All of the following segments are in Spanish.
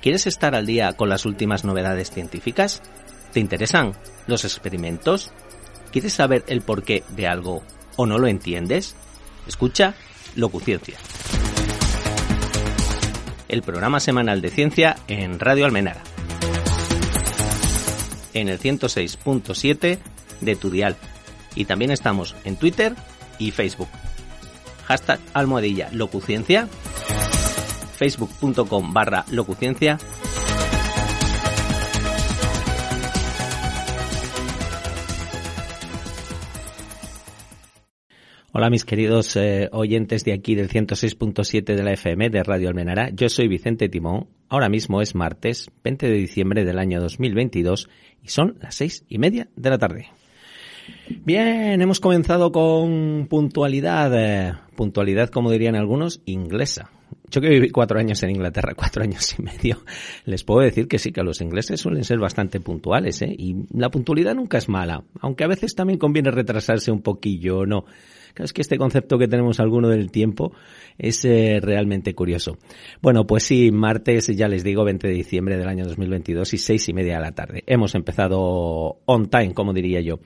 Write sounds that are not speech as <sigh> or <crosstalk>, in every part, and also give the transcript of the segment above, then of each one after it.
¿Quieres estar al día con las últimas novedades científicas? ¿Te interesan los experimentos? ¿Quieres saber el porqué de algo o no lo entiendes? Escucha Locuciencia. El programa semanal de ciencia en Radio Almenara. En el 106.7 de tu dial. Y también estamos en Twitter y Facebook. Hashtag almohadilla locuciencia. Facebook.com barra locuciencia Hola mis queridos eh, oyentes de aquí del 106.7 de la FM de Radio Almenara. Yo soy Vicente Timón. Ahora mismo es martes 20 de diciembre del año 2022 y son las seis y media de la tarde. Bien, hemos comenzado con puntualidad, eh, puntualidad como dirían algunos, inglesa. Yo que viví cuatro años en Inglaterra, <laughs> cuatro años y medio, les puedo decir que sí, que los ingleses suelen ser bastante puntuales, ¿eh? Y la puntualidad nunca es mala, aunque a veces también conviene retrasarse un poquillo, ¿no? es que este concepto que tenemos alguno del tiempo es eh, realmente curioso. Bueno, pues sí, martes, ya les digo, 20 de diciembre del año 2022 y seis y media de la tarde. Hemos empezado on time, como diría yo.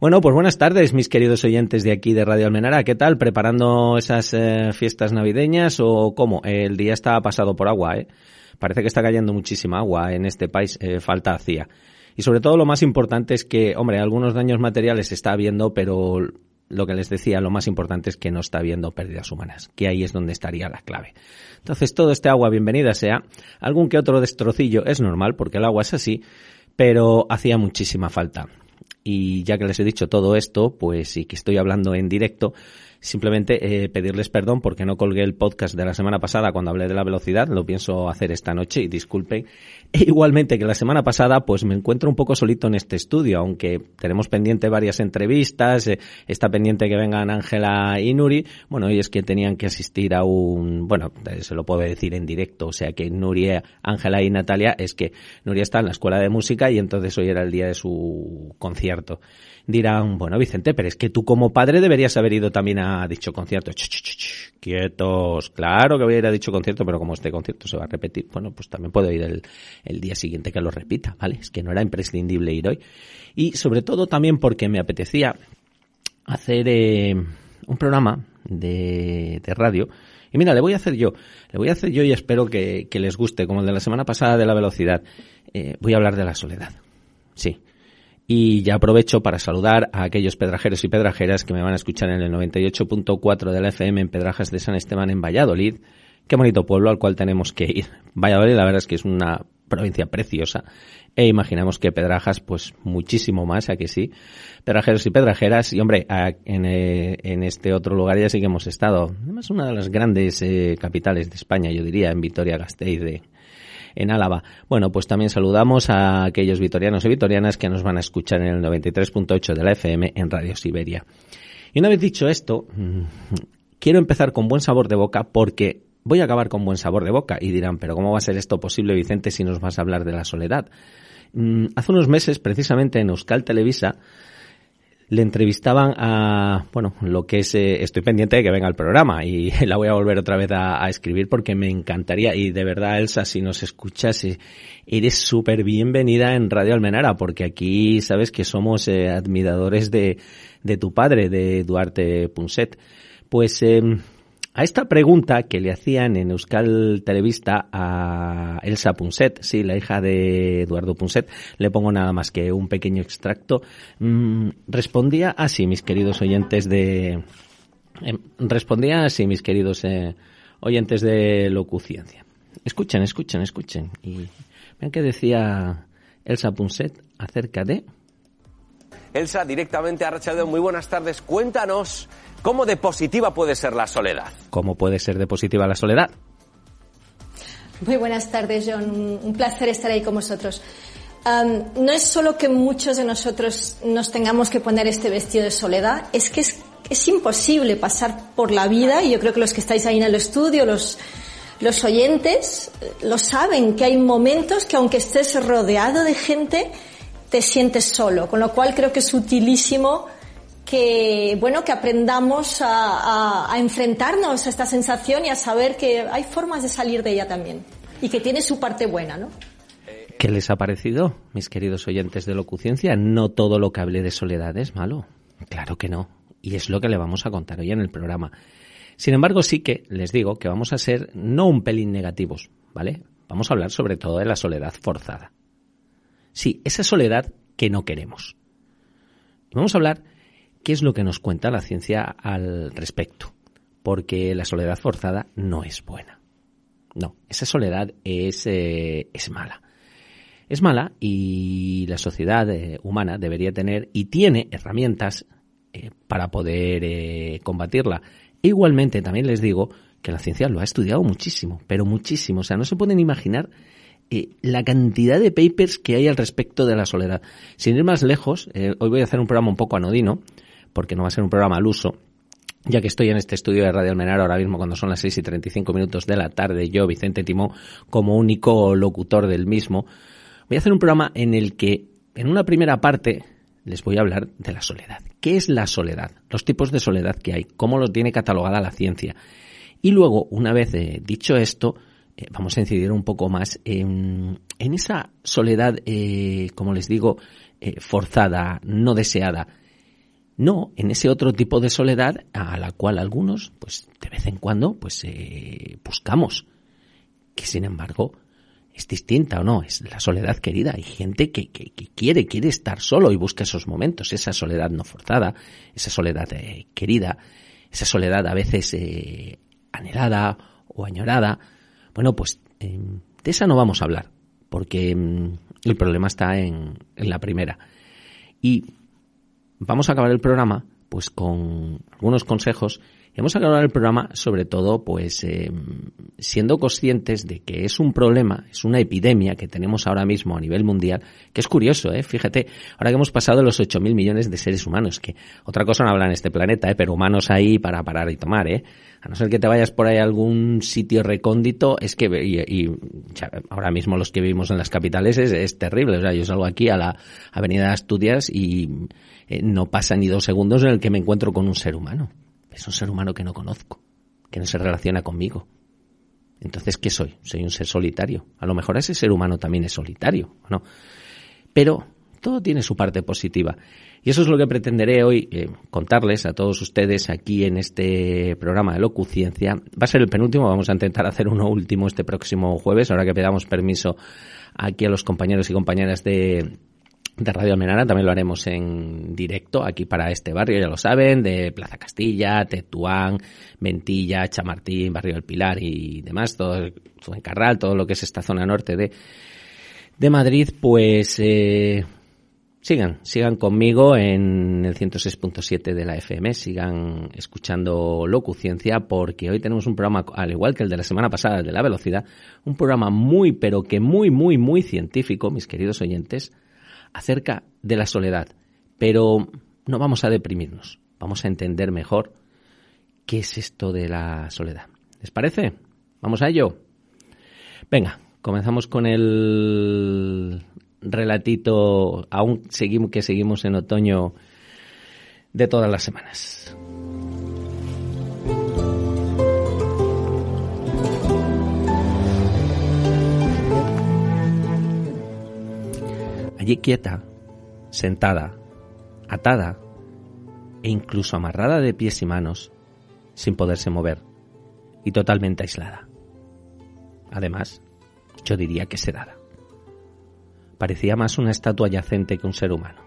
Bueno, pues buenas tardes, mis queridos oyentes de aquí de Radio Almenara. ¿Qué tal? ¿Preparando esas eh, fiestas navideñas o cómo? El día está pasado por agua, ¿eh? Parece que está cayendo muchísima agua en este país, eh, falta hacía. Y sobre todo lo más importante es que, hombre, algunos daños materiales se está viendo, pero lo que les decía, lo más importante es que no está habiendo pérdidas humanas, que ahí es donde estaría la clave. Entonces, todo este agua, bienvenida sea. Algún que otro destrocillo es normal, porque el agua es así, pero hacía muchísima falta. Y ya que les he dicho todo esto, pues sí que estoy hablando en directo, Simplemente eh, pedirles perdón porque no colgué el podcast de la semana pasada cuando hablé de la velocidad, lo pienso hacer esta noche y disculpen. <laughs> E igualmente que la semana pasada pues me encuentro un poco solito en este estudio, aunque tenemos pendiente varias entrevistas, eh, está pendiente que vengan Ángela y Nuri, bueno, ellos que tenían que asistir a un, bueno, eh, se lo puedo decir en directo, o sea que Nuria, Ángela y Natalia es que Nuria está en la escuela de música y entonces hoy era el día de su concierto dirán, bueno, Vicente, pero es que tú como padre deberías haber ido también a dicho concierto. quietos, claro que voy a ir a dicho concierto, pero como este concierto se va a repetir, bueno, pues también puedo ir el, día siguiente que lo repita, ¿vale? Es que no era imprescindible ir hoy. Y sobre todo también porque me apetecía hacer eh, un programa de, radio y mira, le voy a hacer yo, le voy a hacer yo y espero que, que les guste, como el de la semana pasada de la velocidad. Eh, voy a hablar de la soledad. Sí, y ya aprovecho para saludar a aquellos pedrajeros y pedrajeras que me van a escuchar en el 98.4 de la FM en Pedrajas de San Esteban en Valladolid. Qué bonito pueblo al cual tenemos que ir. <laughs> Valladolid la verdad es que es una provincia preciosa e imaginamos que Pedrajas pues muchísimo más, a que sí. Pedrajeros y pedrajeras y hombre, en, eh, en, este otro lugar ya sí que hemos estado. Además una de las grandes eh, capitales de España, yo diría, en Vitoria-Gasteiz de en Álava. Bueno, pues también saludamos a aquellos vitorianos y vitorianas que nos van a escuchar en el 93.8 de la FM en Radio Siberia. Y una vez dicho esto, mm, quiero empezar con buen sabor de boca porque voy a acabar con buen sabor de boca y dirán, pero ¿cómo va a ser esto posible, Vicente, si nos vas a hablar de la soledad? Mm, hace unos meses, precisamente en Euskal Televisa, le entrevistaban a, bueno, lo que es, eh, estoy pendiente de que venga el programa y <laughs> la voy a volver otra vez a, escribir porque me encantaría y de verdad Elsa, si nos escuchas, eh, eres súper bienvenida en Radio Almenara porque aquí sabes que somos eh, admiradores de, de tu padre, de Duarte Punset. Pues em, a esta pregunta que le hacían en Euskal Televista a Elsa Punset, sí, la hija de Eduardo Punset, le pongo nada más que un pequeño extracto, mm, respondía así, mis queridos oyentes de... Em, respondía así, mis queridos eh, oyentes de Locuciencia. Escuchen, escuchen, escuchen. Y vean qué decía Elsa Punset acerca de... Elsa, directamente a Rachadeo, muy buenas tardes. Cuéntanos ¿Cómo de positiva puede ser la soledad? ¿Cómo puede ser de positiva la soledad? Muy buenas tardes, John. Un placer estar ahí con vosotros. no es solo que muchos de nosotros nos tengamos que poner este vestido de soledad, es que es, es imposible pasar por la vida, y yo creo que los que estáis ahí en el estudio, los, los oyentes, lo saben, que hay momentos que aunque estés rodeado de gente, te sientes solo, con lo cual creo que es utilísimo que, bueno, que aprendamos a, enfrentarnos a esta sensación y a saber que hay formas de salir de ella también. y que tiene su parte buena, ¿no? ¿Qué les ha parecido, mis queridos oyentes de Locuciencia? No todo lo que hablé de soledad es malo. Claro que no. Y es lo que le vamos a contar hoy en el programa. Sin embargo, sí que les digo que vamos a ser no un pelín negativos, ¿vale? Vamos a hablar sobre todo de la soledad forzada. Sí, esa soledad que no queremos. Vamos a hablar qué es lo que nos cuenta la ciencia al respecto. Porque la soledad forzada no es buena. No, esa soledad es, eh, es mala. Es mala y la sociedad eh, humana debería tener y tiene herramientas eh, para poder combatirla. E igualmente también les digo que la ciencia lo ha estudiado muchísimo, pero muchísimo. O sea, no se pueden imaginar la cantidad de papers que hay al respecto de la soledad. Sin ir más lejos, hoy voy a hacer un programa un poco anodino, porque no va a ser un programa al uso, ya que estoy en este estudio de Radio Almenar ahora mismo cuando son las 6 y 35 minutos de la tarde, yo, Vicente Timó, como único locutor del mismo, voy a hacer un programa en el que, en una primera parte, les voy a hablar de la soledad. ¿Qué es la soledad? Los tipos de soledad que hay, cómo lo tiene catalogada la ciencia. Y luego, una vez eh, dicho esto, eh, vamos a incidir un poco más en, esa soledad, eh, como les digo, forzada, no deseada, no en ese otro tipo de soledad a la cual algunos, pues de vez en cuando, pues eh, buscamos, que sin embargo es distinta o no, es la soledad querida. Hay gente que, que, quiere, quiere estar solo y busca esos momentos, esa soledad no forzada, esa soledad eh, querida, esa soledad a veces eh, anhelada o añorada. Bueno, pues em, de esa no vamos a hablar, porque em, el problema está en, en la primera. Y vamos a acabar el programa pues con algunos consejos y vamos a acabar el programa sobre todo pues eh, siendo conscientes de que es un problema, es una epidemia que tenemos ahora mismo a nivel mundial, que es curioso, ¿eh? fíjate, ahora que hemos pasado los 8.000 millones de seres humanos, que otra cosa no habla en este planeta, ¿eh? pero humanos ahí para parar y tomar, ¿eh? a no ser que te vayas por ahí a algún sitio recóndito, es que y, ahora mismo los que vivimos en las capitales es, es terrible, o sea, yo salgo aquí a la avenida de Asturias y eh, no pasa ni dos segundos en el que me encuentro con un ser humano. Es un ser humano que no conozco, que no se relaciona conmigo. Entonces, ¿qué soy? Soy un ser solitario. A lo mejor ese ser humano también es solitario, ¿no? Pero todo tiene su parte positiva. Y eso es lo que pretenderé hoy eh, contarles a todos ustedes aquí en este programa de Locuciencia. Va a ser el penúltimo, vamos a intentar hacer uno último este próximo jueves, ahora que pedamos permiso aquí a los compañeros y compañeras de, de Radio Almenara, también lo haremos en directo aquí para este barrio, ya lo saben, de Plaza Castilla, Tetuán, Ventilla, Chamartín, Barrio del Pilar y demás, todo Carral, todo lo que es esta zona norte de, de Madrid, pues eh, sigan, sigan conmigo en el 106.7 de la FM, sigan escuchando Locuciencia, porque hoy tenemos un programa, al igual que el de la semana pasada, de la velocidad, un programa muy, pero que muy, muy, muy científico, mis queridos oyentes, acerca de la soledad, pero no vamos a deprimirnos, vamos a entender mejor qué es esto de la soledad. ¿Les parece? ¿Vamos a ello? Venga, comenzamos con el relatito, aún seguimos que seguimos en otoño de todas las semanas. Allí quieta, sentada, atada e incluso amarrada de pies y manos, sin poderse mover y totalmente aislada. Además, yo diría que sedada. Parecía más una estatua yacente que un ser humano.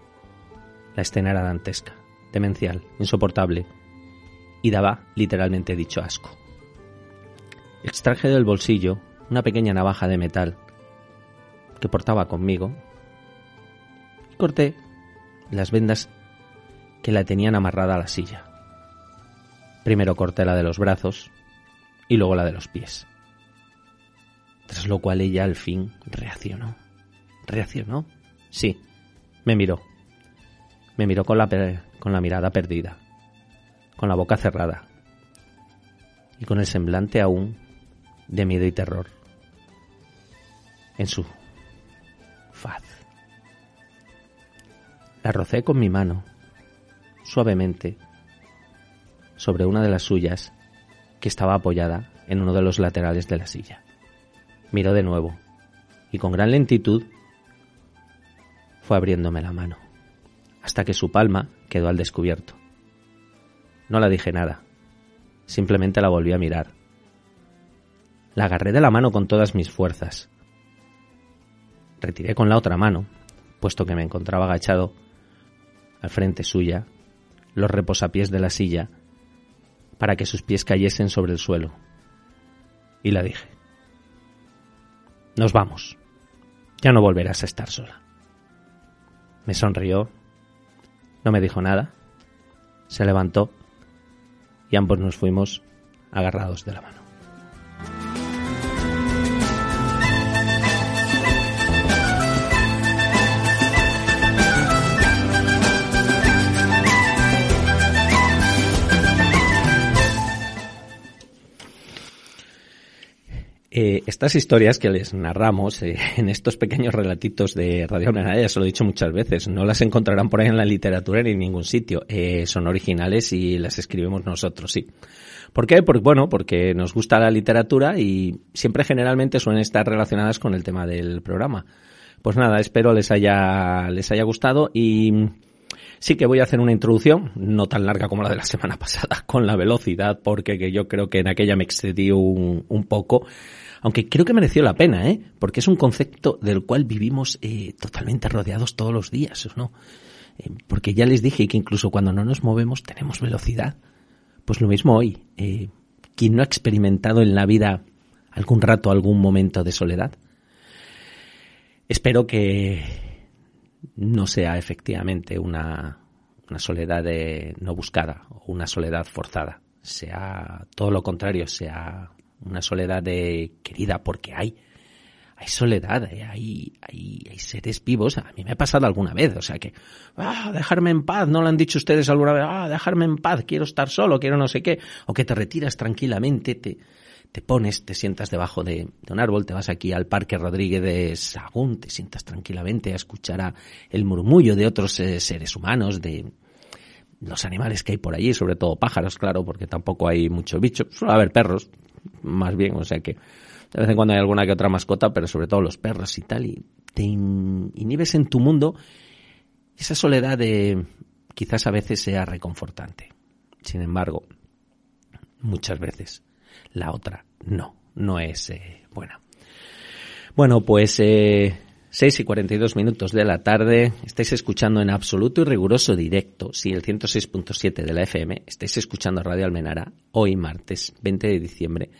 La escena era dantesca, demencial, insoportable y daba literalmente dicho asco. Extraje del bolsillo una pequeña navaja de metal que portaba conmigo corté las vendas que la tenían amarrada a la silla. Primero corté la de los brazos y luego la de los pies. Tras lo cual ella al fin reaccionó. ¿Reaccionó? Sí, me miró. Me miró con la, con la mirada perdida, con la boca cerrada y con el semblante aún de miedo y terror en su faz. La rocé con mi mano, suavemente, sobre una de las suyas que estaba apoyada en uno de los laterales de la silla. Miró de nuevo y con gran lentitud fue abriéndome la mano, hasta que su palma quedó al descubierto. No la dije nada, simplemente la volví a mirar. La agarré de la mano con todas mis fuerzas. Retiré con la otra mano, puesto que me encontraba agachado al frente suya, los reposapiés de la silla, para que sus pies cayesen sobre el suelo. Y la dije, nos vamos, ya no volverás a estar sola. Me sonrió, no me dijo nada, se levantó y ambos nos fuimos agarrados de la mano. Eh, estas historias que les narramos eh, <laughs> en estos pequeños relatitos de Radio Menara, ya se lo he dicho muchas veces, no las encontrarán por ahí en la literatura ni en ningún sitio. Eh, son originales y las escribimos nosotros, sí. ¿Por qué? Porque, bueno, porque nos gusta la literatura y siempre generalmente suelen estar relacionadas con el tema del programa. Pues nada, espero les haya, les haya gustado y sí que voy a hacer una introducción, no tan larga como la de la semana <laughs> pasada, con la velocidad, porque que yo creo que en aquella me excedí un, un poco aunque creo que mereció la pena, ¿eh? Porque es un concepto del cual vivimos eh, totalmente rodeados todos los días, ¿no? Eh, porque ya les dije que incluso cuando no nos movemos tenemos velocidad. Pues lo mismo hoy. Eh, ¿Quién no ha experimentado en la vida algún rato, algún momento de soledad? Espero que no sea efectivamente una, soledad no buscada o una soledad forzada. Sea todo lo contrario, sea una soledad querida, porque hay, hay soledad, eh, hay, hay, hay, seres vivos. A mí me ha pasado alguna vez, o sea que, ah, dejarme en paz, ¿no lo han dicho ustedes alguna vez? Ah, dejarme en paz, quiero estar solo, quiero no sé qué. O que te retiras tranquilamente, te, te pones, te sientas debajo de, de, un árbol, te vas aquí al Parque Rodríguez de Sagún, te sientas tranquilamente a escuchar a el murmullo de otros eh, seres humanos, de los animales que hay por allí, sobre todo pájaros, claro, porque tampoco hay mucho bicho. Suele haber perros, más bien, o sea que de vez en cuando hay alguna que otra mascota, pero sobre todo los perros y tal, y te inhibes en tu mundo. Esa soledad de, quizás a veces sea reconfortante. Sin embargo, muchas veces la otra no, no es eh, buena. Bueno, pues eh, 6 y 42 minutos de la tarde. Estáis escuchando en absoluto y riguroso directo, sí, el 106.7 de la FM. Estáis escuchando Radio Almenara hoy martes 20 de diciembre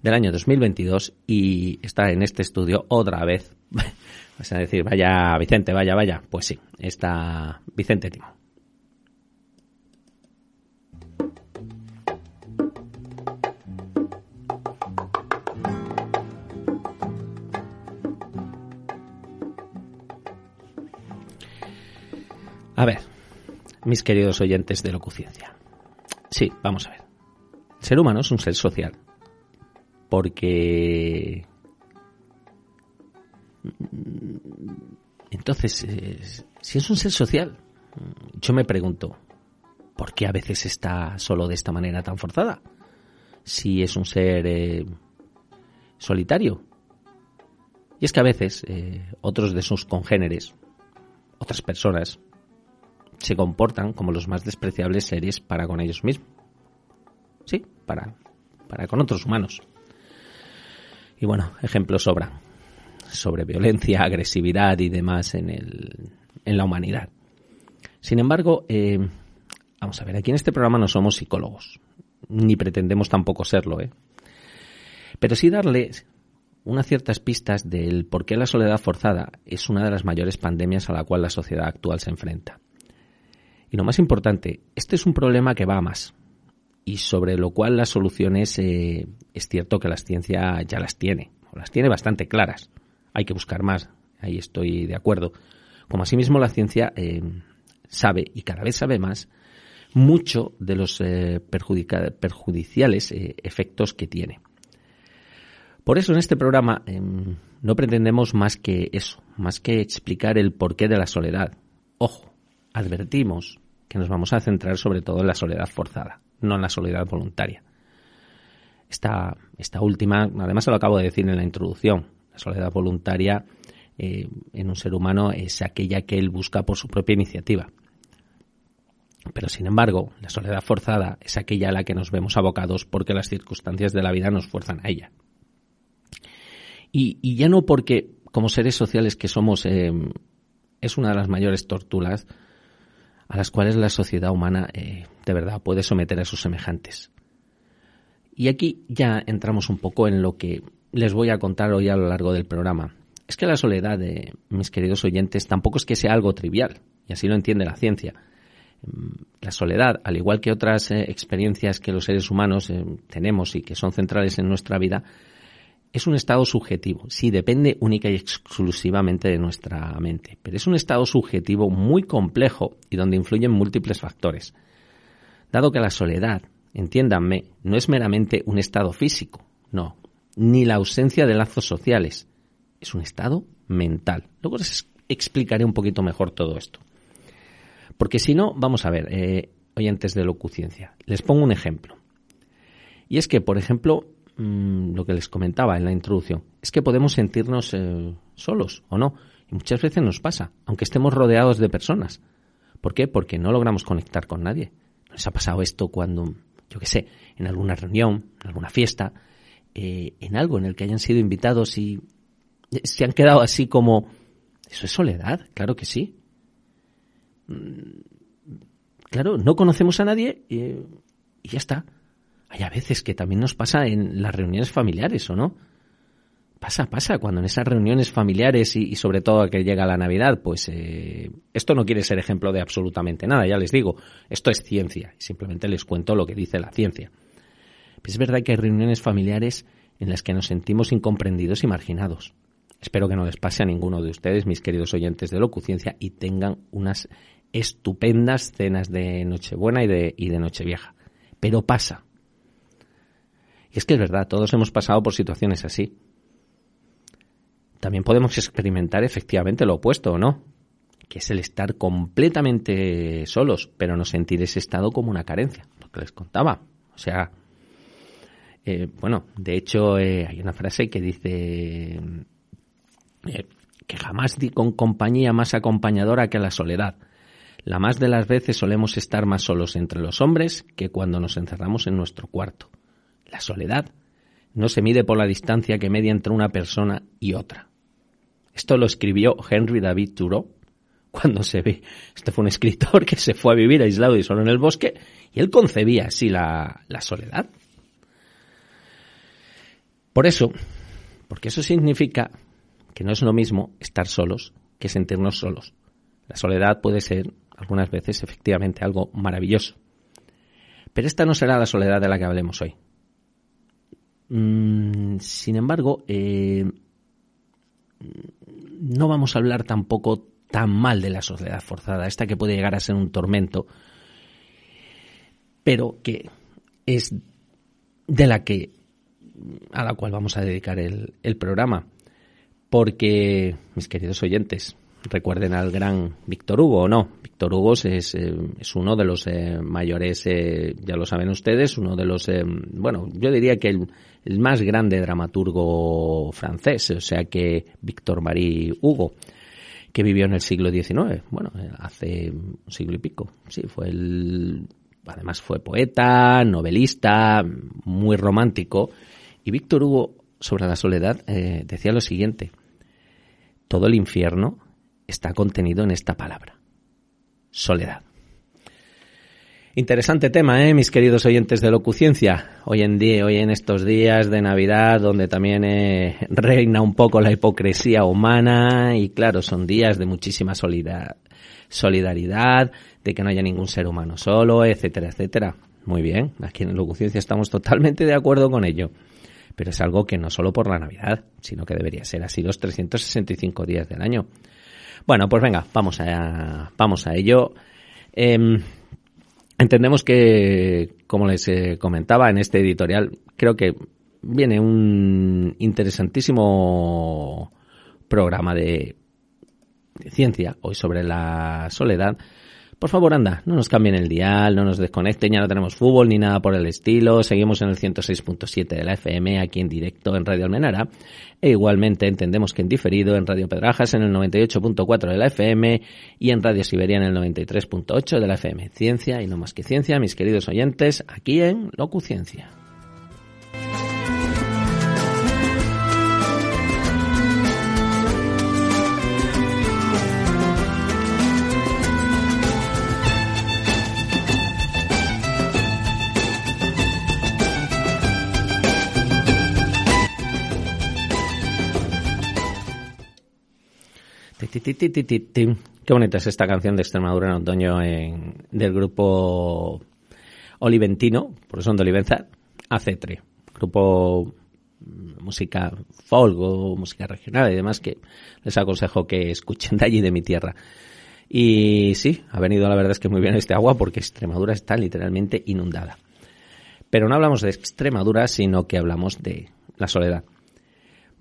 del año 2022 y está en este estudio otra vez. <laughs> Vas a decir, vaya Vicente, vaya, vaya. Pues sí, está Vicente Timo. A ver, mis queridos oyentes de Locuciencia. Sí, vamos a ver. El ser humano es un ser social. Porque... Entonces, eh, si es un ser social, yo me pregunto, ¿por qué a veces está solo de esta manera tan forzada? Si es un ser eh, solitario. Y es que a veces eh, otros de sus congéneres, otras personas, se comportan como los más despreciables seres para con ellos mismos. Sí, para, para con otros humanos. Y bueno, ejemplos sobran sobre violencia, <laughs> agresividad y demás en, el, en la humanidad. Sin embargo, eh, vamos a ver, aquí en este programa no somos psicólogos, ni pretendemos tampoco serlo, ¿eh? Pero sí darles unas ciertas pistas del por qué la soledad forzada es una de las mayores pandemias a la cual la sociedad actual se enfrenta. Y lo más importante, este es un problema que va a más y sobre lo cual las soluciones eh, es cierto que la ciencia ya las tiene, o las tiene bastante claras. Hay que buscar más, ahí estoy de acuerdo. Como asimismo la ciencia eh, sabe y cada vez sabe más mucho de los eh, perjudiciales efectos que tiene. Por eso en este programa no pretendemos más que eso, más que explicar el porqué de la soledad. Ojo, advertimos que nos vamos a centrar sobre todo en la soledad forzada, no en la soledad voluntaria. Esta, esta última, además se lo acabo de decir en la introducción, La soledad voluntaria eh, en un ser humano es aquella que él busca por su propia iniciativa. Pero sin embargo, la soledad forzada es aquella a la que nos vemos abocados porque las circunstancias de la vida nos fuerzan a ella. Y, ya no porque, como seres sociales que somos, eh, es una de las mayores torturas a las cuales la sociedad humana eh, de verdad puede someter a sus semejantes. Y aquí ya entramos un poco en lo que les voy a contar hoy a lo largo del programa. Es que la soledad de mis queridos oyentes tampoco es que sea algo trivial, y así lo entiende la ciencia. La soledad, al igual que otras eh, experiencias que los seres humanos eh, tenemos y que son centrales en nuestra vida, es un estado subjetivo. Sí, depende única y exclusivamente de nuestra mente, pero es un estado subjetivo muy complejo y donde influyen múltiples factores. Dado que la soledad, entiéndanme, no es meramente un estado físico, no, ni la ausencia de lazos sociales, es un estado mental. Luego les explicaré un poquito mejor todo esto. Porque si no, vamos a ver, eh, oyentes de locuciencia, les pongo un ejemplo. Y es que, por ejemplo, mm, lo que les comentaba en la introducción, es que podemos sentirnos eh, solos o no. Y muchas veces nos pasa, aunque estemos rodeados de personas. ¿Por qué? Porque no logramos conectar con nadie. ¿Nos ha pasado esto cuando, yo qué sé, en alguna reunión, en alguna fiesta, eh, en algo en el que hayan sido invitados y se han quedado así como... ¿Eso es soledad? Claro que sí. Mm, claro, no conocemos a nadie y, ya está. Hay a veces que también nos pasa en las reuniones familiares, ¿o no? Pasa, pasa, cuando en esas reuniones familiares y, sobre todo que llega la Navidad, pues eh, esto no quiere ser ejemplo de absolutamente nada, ya les digo, esto es ciencia, simplemente les cuento lo que dice la ciencia. Es verdad que hay reuniones familiares en las que nos sentimos incomprendidos y marginados. Espero que no les pase a ninguno de ustedes, mis queridos oyentes de Locuciencia, y tengan unas estupendas cenas de Nochebuena y de, y de Nochevieja. Pero pasa. Y es que es verdad, todos hemos pasado por situaciones así. También podemos experimentar efectivamente lo opuesto, ¿o no? Que es el estar completamente solos, pero no sentir ese estado como una carencia, lo que les contaba. O sea, eh, bueno, de hecho eh, hay una frase que dice eh, que jamás di con compañía más acompañadora que la soledad. La más de las veces solemos estar más solos entre los hombres que cuando nos encerramos en nuestro cuarto. La soledad no se mide por la distancia que media entre una persona y otra. Esto lo escribió Henry David Thoreau cuando se ve. Este fue un escritor que se fue a vivir aislado y solo en el bosque y él concebía así la, la soledad. Por eso, porque eso significa que no es lo mismo estar solos que sentirnos solos. La soledad puede ser algunas veces efectivamente algo maravilloso. Pero esta no será la soledad de la que hablemos hoy. Mm, sin embargo, eh, no vamos a hablar tampoco tan mal de la soledad forzada, esta que puede llegar a ser un tormento, pero que es de la que a la cual vamos a dedicar el programa porque, mis queridos oyentes, recuerden al gran Víctor Hugo o no. Víctor Hugo es, eh, es uno de los eh, mayores, eh, ya lo saben ustedes, uno de los, bueno, yo diría que el, el, más grande dramaturgo francés, o sea que Víctor Marie Hugo, que vivió en el siglo XIX, bueno, hace un siglo y pico, sí, fue el, además fue poeta, novelista, muy romántico, y Víctor Hugo sobre la soledad decía lo siguiente, todo el infierno está contenido en esta palabra, soledad. Interesante tema, ¿eh, mis queridos oyentes de Locuciencia? Hoy en día, hoy en estos días de Navidad, donde también eh, reina un poco la hipocresía humana y claro, son días de muchísima solidaridad, de que no haya ningún ser humano solo, etcétera, etcétera. Muy bien, aquí en Locuciencia estamos totalmente de acuerdo con ello pero es algo que no solo por la Navidad, sino que debería ser así los 365 días del año. Bueno, pues venga, vamos a, vamos a ello. Em, entendemos que, como les eh, comentaba en este editorial, creo que viene un interesantísimo programa de, de ciencia hoy sobre la soledad, por favor, anda, no nos cambien el dial, no nos desconecten, ya no tenemos fútbol ni nada por el estilo. Seguimos en el 106.7 de la FM, aquí en directo en Radio Almenara. E igualmente entendemos que en diferido en Radio Pedrajas en el 98.4 de la FM y en Radio Siberia en el 93.8 de la FM. Ciencia y no más que ciencia, mis queridos oyentes, aquí en Locuciencia. Qué bonita es esta canción de Extremadura en otoño del grupo Oliventino, por son de Olivenza, Acetre, grupo mm, música folk o música regional y demás que les aconsejo que escuchen de allí de mi tierra. Y sí, ha venido la verdad es que muy bien este agua porque Extremadura está literalmente inundada. Pero no hablamos de Extremadura, sino que hablamos de la soledad.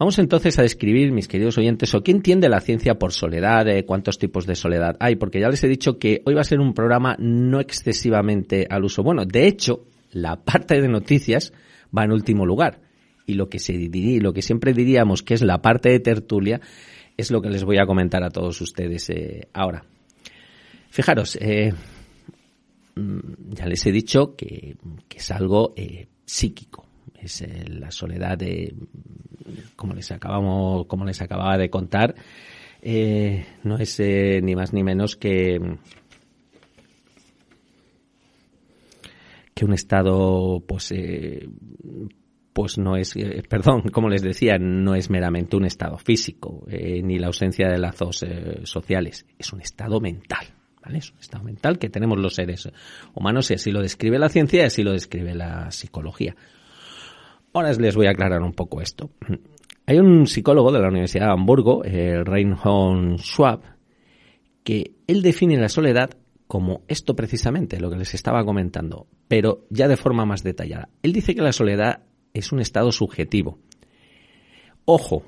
Vamos entonces a describir, mis queridos oyentes, o qué entiende la ciencia por soledad, de cuántos tipos de soledad hay, porque ya les he dicho que hoy va a ser un programa no excesivamente al uso. Bueno, de hecho, la parte de noticias va en último lugar. Y lo que se lo que siempre diríamos que es la parte de tertulia, es lo que les voy a comentar a todos ustedes eh, ahora. Fijaros, eh, mm, ya les he dicho que, es algo eh, psíquico, es la soledad de como les acabamos, como les acababa de contar, eh, no es eh, ni más ni menos que que un estado, pues, eh, pues no es, perdón, como les decía, no es meramente un estado físico, ni la ausencia de lazos sociales, es un estado mental. ¿Vale? Es un estado mental que tenemos los seres humanos y así lo describe la ciencia y así lo describe la psicología. Ahora les voy a aclarar un poco esto. Hay un psicólogo de la Universidad de Hamburgo, el Reinhold Schwab, que él define la soledad como esto precisamente, lo que les estaba comentando, pero ya de forma más detallada. Él dice que la soledad es un estado subjetivo. Ojo,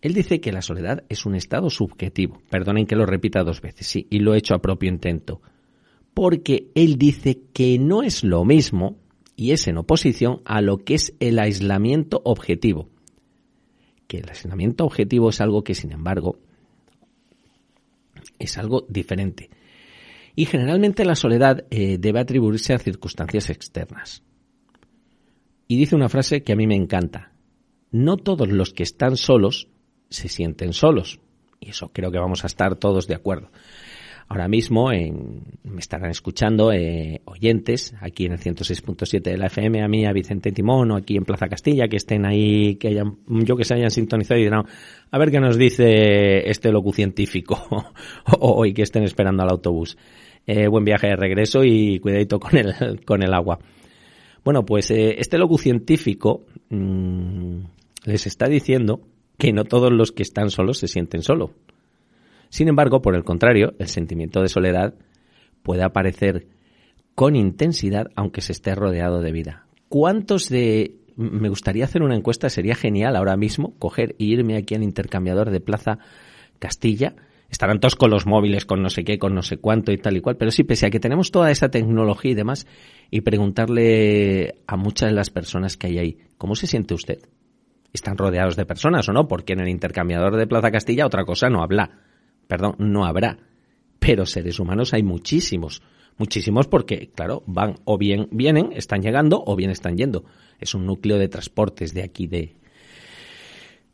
él dice que la soledad es un estado subjetivo. Perdonen que lo repita dos veces, sí, y lo he hecho a propio intento. Porque él dice que no es lo mismo, y es en oposición a lo que es el aislamiento objetivo que el aislamiento objetivo es algo que, sin embargo, es algo diferente. Y generalmente la soledad eh, debe atribuirse a circunstancias externas. Y dice una frase que a mí me encanta. No todos los que están solos se sienten solos. Y eso creo que vamos a estar todos de acuerdo. Ahora mismo me estarán escuchando eh, oyentes aquí en el 106.7 de la FM, a mí, a Vicente Timón o aquí en Plaza Castilla, que estén ahí, que hayan, yo que se hayan sintonizado y dirán, a ver qué nos dice este locucientífico <laughs> o, y que estén esperando al autobús. Eh, buen viaje de regreso y cuidadito con el, <laughs> con el agua. Bueno, pues eh, este locucientífico mmm, les está diciendo que no todos los que están solos se sienten solos sin embargo, por el contrario, el sentimiento de soledad puede aparecer con intensidad aunque se esté rodeado de vida. ¿Cuántos de... Me gustaría hacer una encuesta, sería genial ahora mismo coger e irme aquí al intercambiador de Plaza Castilla. Estarán todos con los móviles, con no sé qué, con no sé cuánto y tal y cual, pero sí, pese a que tenemos toda esa tecnología y demás, y preguntarle a muchas de las personas que hay ahí, ¿cómo se siente usted? ¿Están rodeados de personas o no? Porque en el intercambiador de Plaza Castilla otra cosa no habla perdón, no habrá. Pero seres humanos hay muchísimos. Muchísimos porque, claro, van o bien vienen, están llegando o bien están yendo. Es un núcleo de transportes de aquí, de,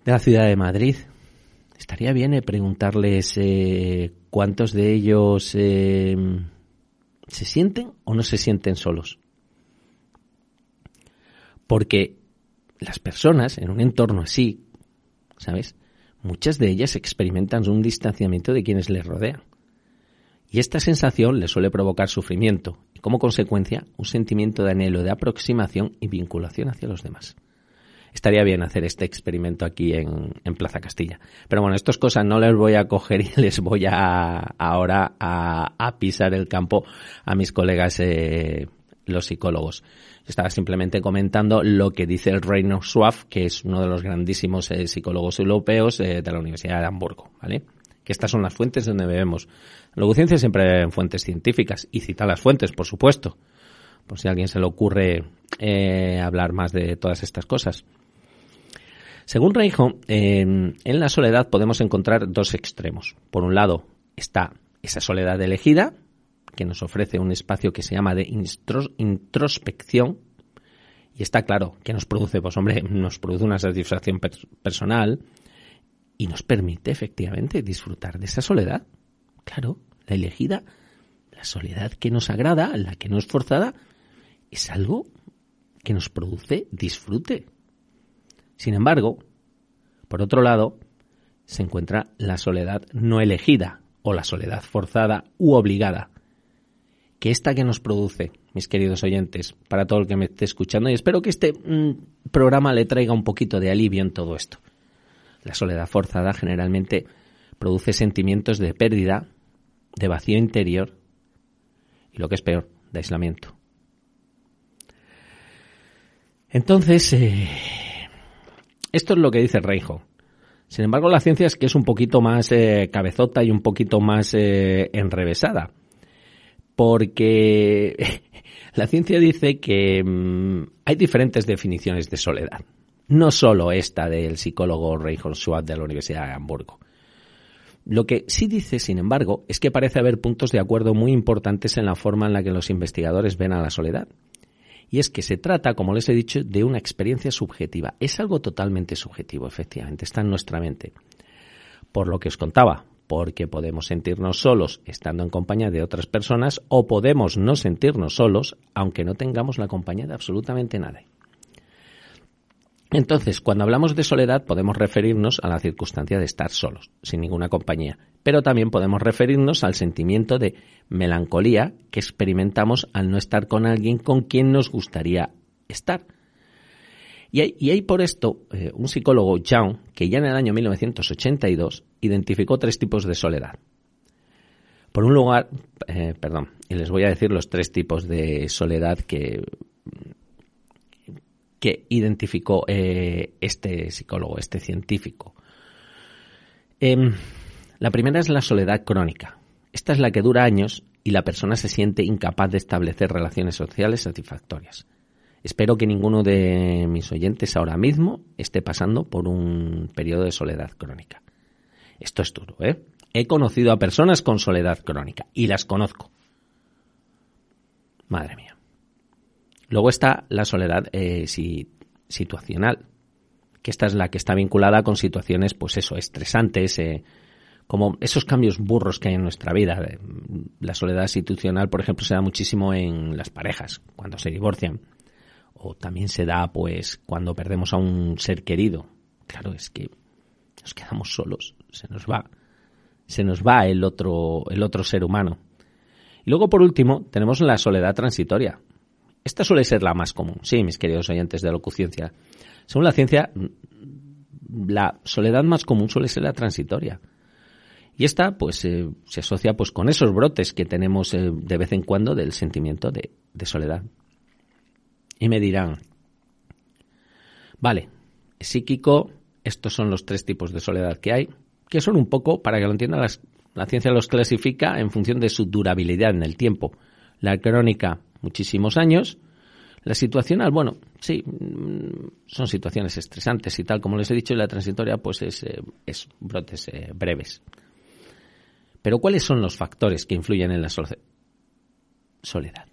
de la ciudad de Madrid. Estaría bien eh, preguntarles eh, cuántos de ellos eh, se sienten o no se sienten solos. Porque las personas en un entorno así, ¿sabes? Muchas de ellas experimentan un distanciamiento de quienes les rodean. Y esta sensación les suele provocar sufrimiento y como consecuencia un sentimiento de anhelo de aproximación y vinculación hacia los demás. Estaría bien hacer este experimento aquí en, Plaza Castilla. Pero bueno, estas cosas no les voy a coger y <laughs> les voy a ahora a, pisar el campo a mis colegas eh, los psicólogos. Estaba simplemente comentando lo que dice el Reino Schwab, que es uno de los grandísimos eh, psicólogos europeos eh, de la Universidad de Hamburgo, ¿vale? que estas son las fuentes donde bebemos. En locuciencia siempre en fuentes científicas y cita las fuentes, por supuesto, por si a alguien se le ocurre eh, hablar más de todas estas cosas. Según Reijo, en la soledad podemos encontrar dos extremos. Por un lado está esa soledad elegida, que nos ofrece un espacio que se llama de introspección, y está claro que nos produce, pues hombre, nos produce una satisfacción personal y nos permite efectivamente disfrutar de esa soledad. Claro, la elegida, la soledad que nos agrada, la que no es forzada, es algo que nos produce disfrute. Sin embargo, por otro lado, se encuentra la soledad no elegida o la soledad forzada u obligada, que esta que nos produce, mis queridos oyentes, para todo el que me esté escuchando, y espero que este mm, programa le traiga un poquito de alivio en todo esto. La soledad forzada generalmente produce sentimientos de pérdida, de vacío interior y lo que es peor, de aislamiento. Entonces, eh, esto es lo que dice Reijo. Sin embargo, la ciencia es que es un poquito más eh, cabezota y un poquito más eh, enrevesada porque <laughs> la ciencia dice que mm, hay diferentes definiciones de soledad. No solo esta del psicólogo Reinhold Schwab de la Universidad de Hamburgo. Lo que sí dice, sin embargo, es que parece haber puntos de acuerdo muy importantes en la forma en la que los investigadores ven a la soledad. Y es que se trata, como les he dicho, de una experiencia subjetiva. Es algo totalmente subjetivo, efectivamente, está en nuestra mente. Por lo que os contaba, porque podemos sentirnos solos estando en compañía de otras personas o podemos no sentirnos solos aunque no tengamos la compañía de absolutamente nadie. Entonces, cuando hablamos de soledad podemos referirnos a la circunstancia de estar solos, sin ninguna compañía, pero también podemos referirnos al sentimiento de melancolía que experimentamos al no estar con alguien con quien nos gustaría estar. Y hay, por esto eh, un psicólogo, Young, que ya en el año 1982 identificó tres tipos de soledad. Por un lugar, eh, perdón, y les voy a decir los tres tipos de soledad que, que identificó eh, este psicólogo, este científico. Em, la primera es la soledad crónica. Esta es la que dura años y la persona se siente incapaz de establecer relaciones sociales satisfactorias. Espero que ninguno de mis oyentes ahora mismo esté pasando por un periodo de soledad crónica. Esto es duro, ¿eh? He conocido a personas con soledad crónica y las conozco. Madre mía. Luego está la soledad eh, situacional, que esta es la que está vinculada con situaciones, pues eso, estresantes, eh, como esos cambios burros que hay en nuestra vida. La soledad institucional, por ejemplo, se da muchísimo en las parejas, cuando se divorcian o también se da pues cuando perdemos a un ser querido. Claro, es que nos quedamos solos, se nos va, se nos va el otro, el otro ser humano. Y luego, por último, tenemos la soledad transitoria. Esta suele ser la más común, sí, mis queridos oyentes de locuciencia. Según la ciencia, la soledad más común suele ser la transitoria. Y esta, pues, eh, se asocia, pues, con esos brotes que tenemos eh, de vez en cuando del sentimiento de soledad. Y me dirán, vale, psíquico, estos son los tres tipos de soledad que hay, que son un poco, para que lo entiendan, la ciencia los clasifica en función de su durabilidad en el tiempo. La crónica, muchísimos años. La situacional, bueno, sí, mm, son situaciones estresantes y tal, como les he dicho, y la transitoria, pues es, eh, es brotes eh, breves. Pero ¿cuáles son los factores que influyen en la soledad?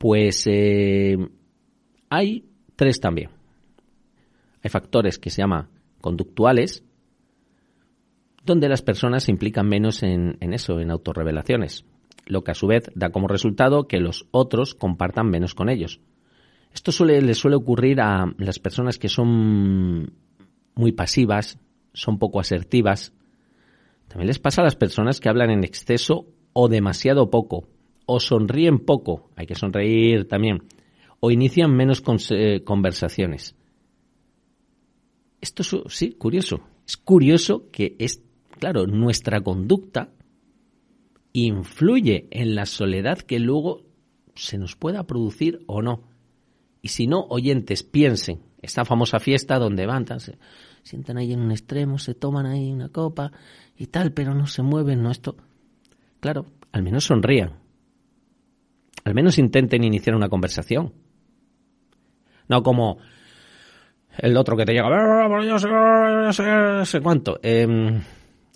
Pues eh, hay tres también. Hay factores que se llaman conductuales, donde las personas se implican menos en, eso, en autorrevelaciones, lo que a su vez da como resultado que los otros compartan menos con ellos. Esto suele, le suele ocurrir a las personas que son muy pasivas, son poco asertivas. También les pasa a las personas que hablan en exceso o demasiado poco, o sonríen poco, hay que sonreír también, o inician menos eh, conversaciones. Esto es, sí, curioso. Es curioso que es, claro, nuestra conducta influye en la soledad que luego se nos pueda producir o no. Y si no, oyentes, piensen, esta famosa fiesta donde van, sientan ahí en un extremo, se toman ahí una copa y tal, pero no se mueven, no esto. Claro, al menos sonrían. Al menos intenten iniciar una conversación. No como el otro que te llega, yo sé, sé, sé cuánto. Em,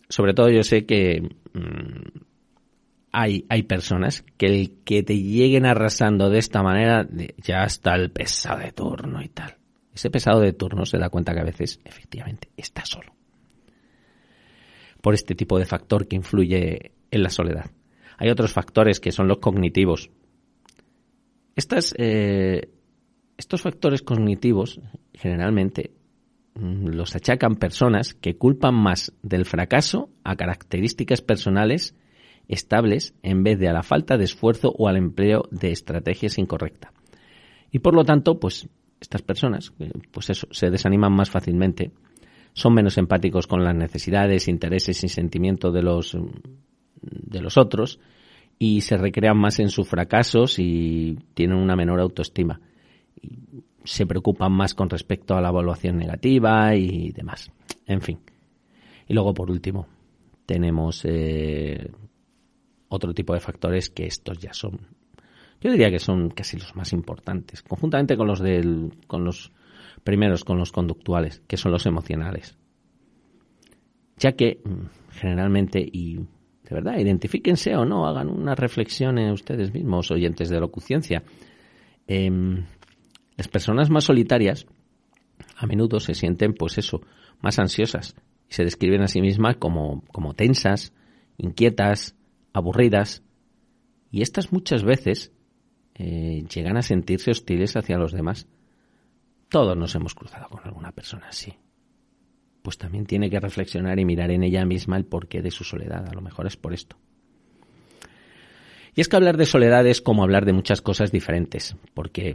sobre todo yo sé que mm, hay, hay personas que el que te lleguen arrasando de esta manera, ya está el pesado de turno y tal. Ese pesado de turno se da cuenta que a veces, efectivamente, está solo. Por este tipo de factor que influye en la soledad. Hay otros factores que son los cognitivos. Estas, eh, estos factores cognitivos generalmente mm, los achacan personas que culpan más del fracaso a características personales estables en vez de a la falta de esfuerzo o al empleo de estrategias incorrectas. Y por lo tanto, pues estas personas, eh, pues eso, se desaniman más fácilmente, son menos empáticos con las necesidades, intereses y sentimientos de los de los otros y se recrean más en sus fracasos y tienen una menor autoestima. se preocupan más con respecto a la evaluación negativa y demás. En fin. Y luego, por último, tenemos eh, otro tipo de factores que estos ya son, yo diría que son casi los más importantes, conjuntamente con los del, con los primeros, con los conductuales, que son los emocionales. Ya que mm, generalmente y verdad, identifíquense o no, hagan una reflexión en ustedes mismos, oyentes de locuciencia. Em, las personas más solitarias a menudo se sienten, pues eso, más ansiosas y se describen a sí mismas como, como tensas, inquietas, aburridas y estas muchas veces eh, llegan a sentirse hostiles hacia los demás. Todos nos hemos cruzado con alguna persona así pues también tiene que reflexionar y mirar en ella misma el porqué de su soledad. A lo mejor es por esto. Y es que hablar de soledad es como hablar de muchas cosas diferentes, porque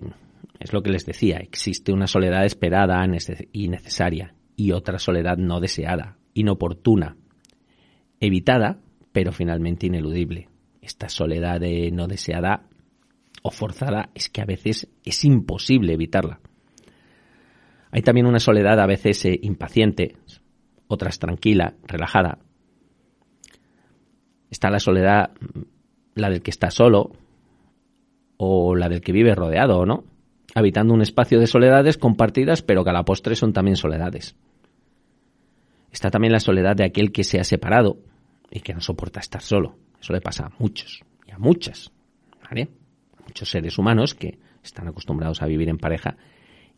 es lo que les decía, existe una soledad esperada y necesaria, y otra soledad no deseada, inoportuna, evitada, pero finalmente ineludible. Esta soledad no deseada o forzada es que a veces es imposible evitarla. Hay también una soledad a veces eh, impaciente, otras tranquila, relajada. Está la soledad, la del que está solo, o la del que vive rodeado, ¿o no? Habitando un espacio de soledades compartidas, pero que a la postre son también soledades. Está también la soledad de aquel que se ha separado y que no soporta estar solo. Eso le pasa a muchos y a muchas, ¿vale? A muchos seres humanos que están acostumbrados a vivir en pareja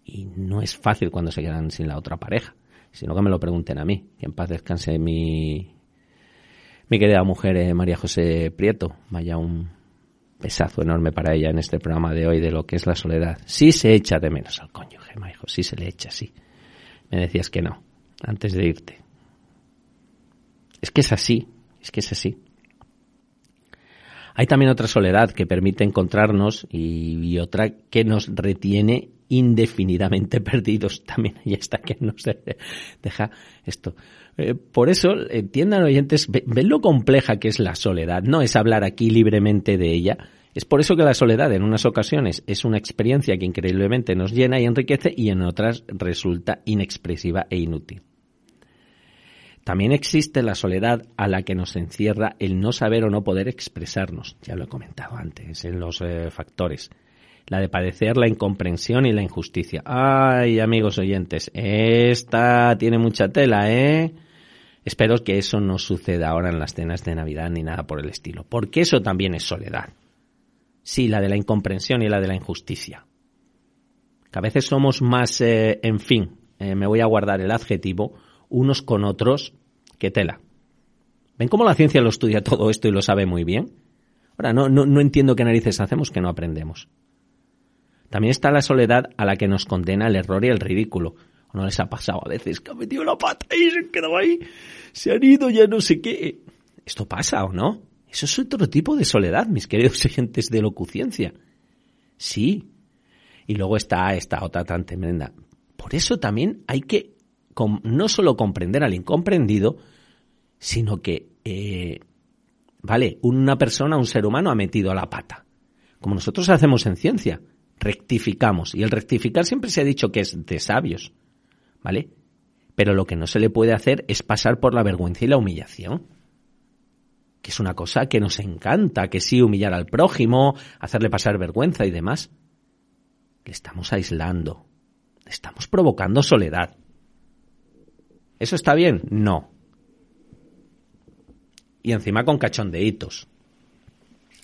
y no es fácil cuando se quedan sin la otra pareja, sino que me lo pregunten a mí, que en paz descanse mi, mi querida mujer eh, María José Prieto, vaya un pesazo enorme para ella en este programa de hoy de lo que es la soledad. Sí se echa de menos al cónyuge, hijo, sí se le echa, sí. Me decías que no, antes de irte. Es que es así, es que es así. Hay también otra soledad que permite encontrarnos y, otra que nos retiene indefinidamente <laughs> perdidos también y hasta que no se deja esto. Eh, por eso, entiendan oyentes, ven lo compleja que es la soledad. No es hablar aquí libremente de ella. Es por eso que la soledad en unas ocasiones es una experiencia que increíblemente nos llena y enriquece y en otras resulta inexpresiva e inútil. También existe la soledad a la que nos encierra el no saber o no poder expresarnos. Ya lo he comentado antes en los eh, factores. La de padecer la incomprensión y la injusticia. Ay, amigos oyentes, esta tiene mucha tela, ¿eh? Espero que eso no suceda ahora en las cenas de Navidad ni nada por el estilo, porque eso también es soledad. Sí, la de la incomprensión y la de la injusticia. Que a veces somos más, eh, en fin, eh, me voy a guardar el adjetivo, unos con otros que tela. ¿Ven cómo la ciencia lo estudia todo esto y lo sabe muy bien? Ahora, no, no, no entiendo qué narices hacemos que no aprendemos. También está la soledad a la que nos condena el error y el ridículo. ¿O no les ha pasado a veces que han metido la pata y se han quedado ahí? Se han ido, ya no sé qué. ¿Esto pasa o no? Eso es otro tipo de soledad, mis queridos <laughs> oyentes de locuciencia. Sí. Y luego está esta otra tan tremenda. Por eso también hay que no solo comprender al incomprendido, sino que, eh, vale, una persona, un ser humano ha metido la pata, como nosotros hacemos en ciencia, rectificamos, y el rectificar siempre se ha dicho que es de sabios, ¿vale? Pero lo que no se le puede hacer es pasar por la vergüenza y la humillación. Que es una cosa que nos encanta, que sí humillar al prójimo, hacerle pasar vergüenza y demás. Le estamos aislando, le estamos provocando soledad. ¿Eso está bien? No. Y encima con cachondeitos.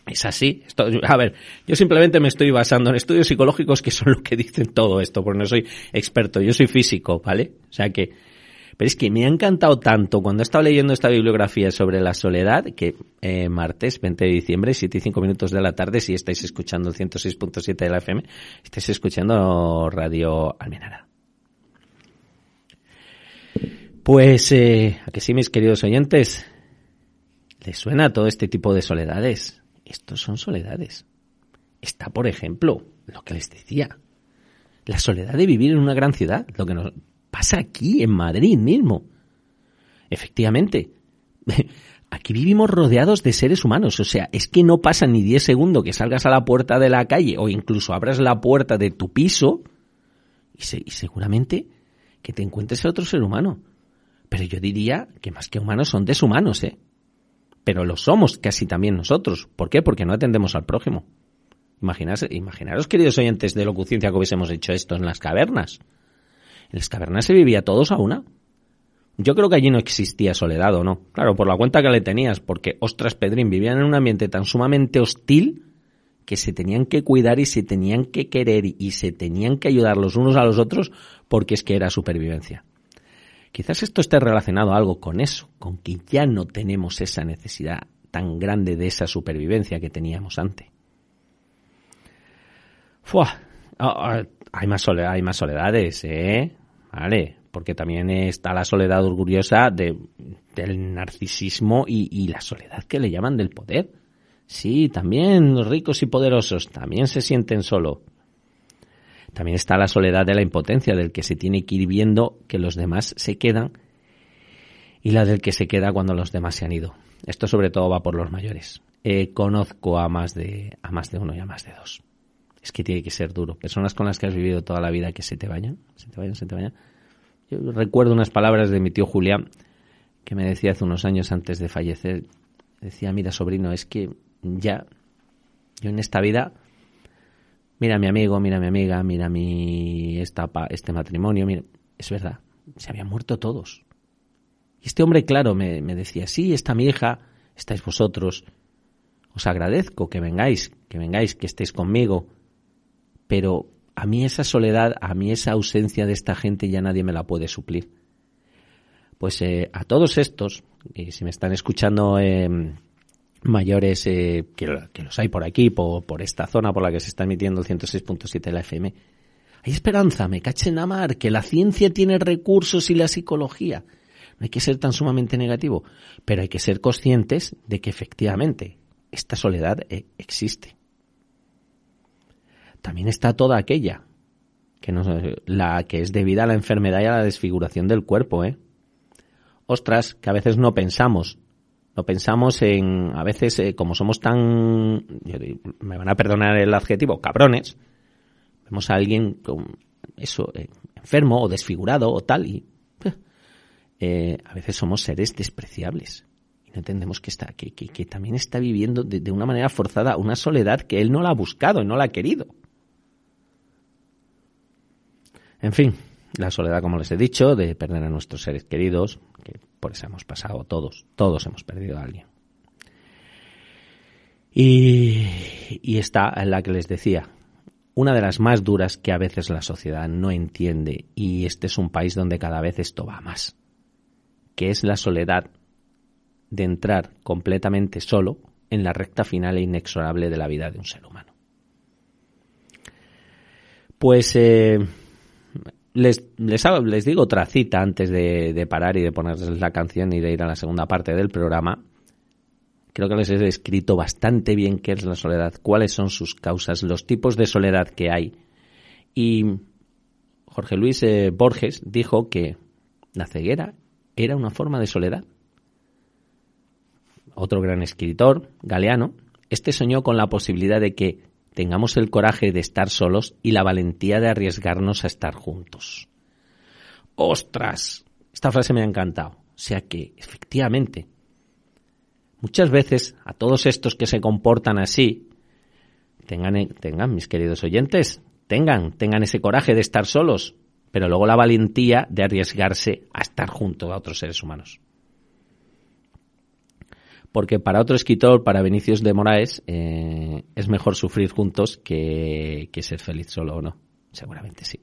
Es así. Esto, a ver, yo simplemente me estoy basando en estudios psicológicos que son lo que dicen todo esto, porque no soy experto, yo soy físico, ¿vale? O sea que, pero es que me ha encantado tanto cuando he estado leyendo esta bibliografía sobre la soledad que eh, martes 20 de diciembre, 7 y 5 minutos de la tarde, si estáis escuchando el 106.7 de la FM, estáis escuchando Radio Almenara. Pues, eh, a que sí, mis queridos oyentes, ¿les suena todo este tipo de soledades? Estos son soledades. Está, por ejemplo, lo que les decía, la soledad de vivir en una gran ciudad, lo que nos pasa aquí, en Madrid mismo. Efectivamente, <laughs> aquí vivimos rodeados de seres humanos, o sea, es que no pasa ni 10 segundos que salgas a la puerta de la calle o incluso abras la puerta de tu piso y, y seguramente que te encuentres a otro ser humano. Pero yo diría que más que humanos son deshumanos, ¿eh? Pero lo somos casi también nosotros. ¿Por qué? Porque no atendemos al prójimo. Imaginaos, imaginaros, queridos oyentes de locuciencia, que hubiésemos hecho esto en las cavernas. En las cavernas se vivía todos a una. Yo creo que allí no existía soledad, ¿o no? Claro, por la cuenta que le tenías, porque, ostras, Pedrín, vivían en un ambiente tan sumamente hostil que se tenían que cuidar y se tenían que querer y se tenían que ayudar los unos a los otros porque es que era supervivencia. Quizás esto esté relacionado algo con eso, con que ya no tenemos esa necesidad tan grande de esa supervivencia que teníamos antes. Fua, ah, ah, hay, más soledad, hay más soledades, ¿eh? Vale, porque también está la soledad orgullosa de, del narcisismo y, y la soledad que le llaman del poder. Sí, también los ricos y poderosos también se sienten solos. También está la soledad de la impotencia, del que se tiene que ir viendo que los demás se quedan y la del que se queda cuando los demás se han ido. Esto sobre todo va por los mayores. Eh, conozco a más de a más de uno y a más de dos. Es que tiene que ser duro. Personas con las que has vivido toda la vida que se te vayan, se te vayan, se te vayan. Yo recuerdo unas palabras de mi tío Julián que me decía hace unos años antes de fallecer. Decía, mira sobrino, es que ya yo en esta vida mira mi amigo, mira mi amiga, mira mi esta, este matrimonio, mira, es verdad, se habían muerto todos. Y este hombre, claro, me, decía, sí, está mi hija, estáis vosotros, os agradezco que vengáis, que vengáis, que estéis conmigo, pero a mí esa soledad, a mí esa ausencia de esta gente ya nadie me la puede suplir. Pues eh, a todos estos, y si me están escuchando eh, mayores eh, que, los hay por aquí, por, esta zona por la que se está emitiendo el 106.7 de la FM. Hay esperanza, me cachen a mar, que la ciencia tiene recursos y la psicología. No hay que ser tan sumamente negativo, pero hay que ser conscientes de que efectivamente esta soledad eh, existe. También está toda aquella que, no, la que es debida a la enfermedad y a la desfiguración del cuerpo, ¿eh? Ostras, que a veces no pensamos no pensamos en, a veces, eh, como somos tan, me van a perdonar el adjetivo, cabrones, vemos a alguien eso, eh, enfermo o desfigurado o tal, y eh, a veces somos seres despreciables. Y no entendemos que, está, que, que, también está viviendo de, de, una manera forzada una soledad que él no la ha buscado y no la ha querido. En fin, la soledad, como les he dicho, de perder a nuestros seres queridos, que por eso hemos pasado todos, todos hemos perdido a alguien. Y, y está en la que les decía, una de las más duras que a veces la sociedad no entiende, y este es un país donde cada vez esto va más, que es la soledad de entrar completamente solo en la recta final e inexorable de la vida de un ser humano. Pues eh, les, les, digo otra cita antes de, de, parar y de ponerles la canción y de ir a la segunda parte del programa. Creo que les he descrito bastante bien qué es la soledad, cuáles son sus causas, los tipos de soledad que hay. Y Jorge Luis eh, Borges dijo que la ceguera era una forma de soledad. Otro gran escritor, Galeano, este soñó con la posibilidad de que tengamos el coraje de estar solos y la valentía de arriesgarnos a estar juntos. ¡Ostras! Esta frase me ha encantado. O sea que, efectivamente, muchas veces a todos estos que se comportan así, tengan, tengan, mis queridos oyentes, tengan, tengan ese coraje de estar solos, pero luego la valentía de arriesgarse a estar junto a otros seres humanos. Porque para otro escritor, para Vinicius de Moraes, eh, es mejor sufrir juntos que, ser feliz solo o no. Seguramente sí.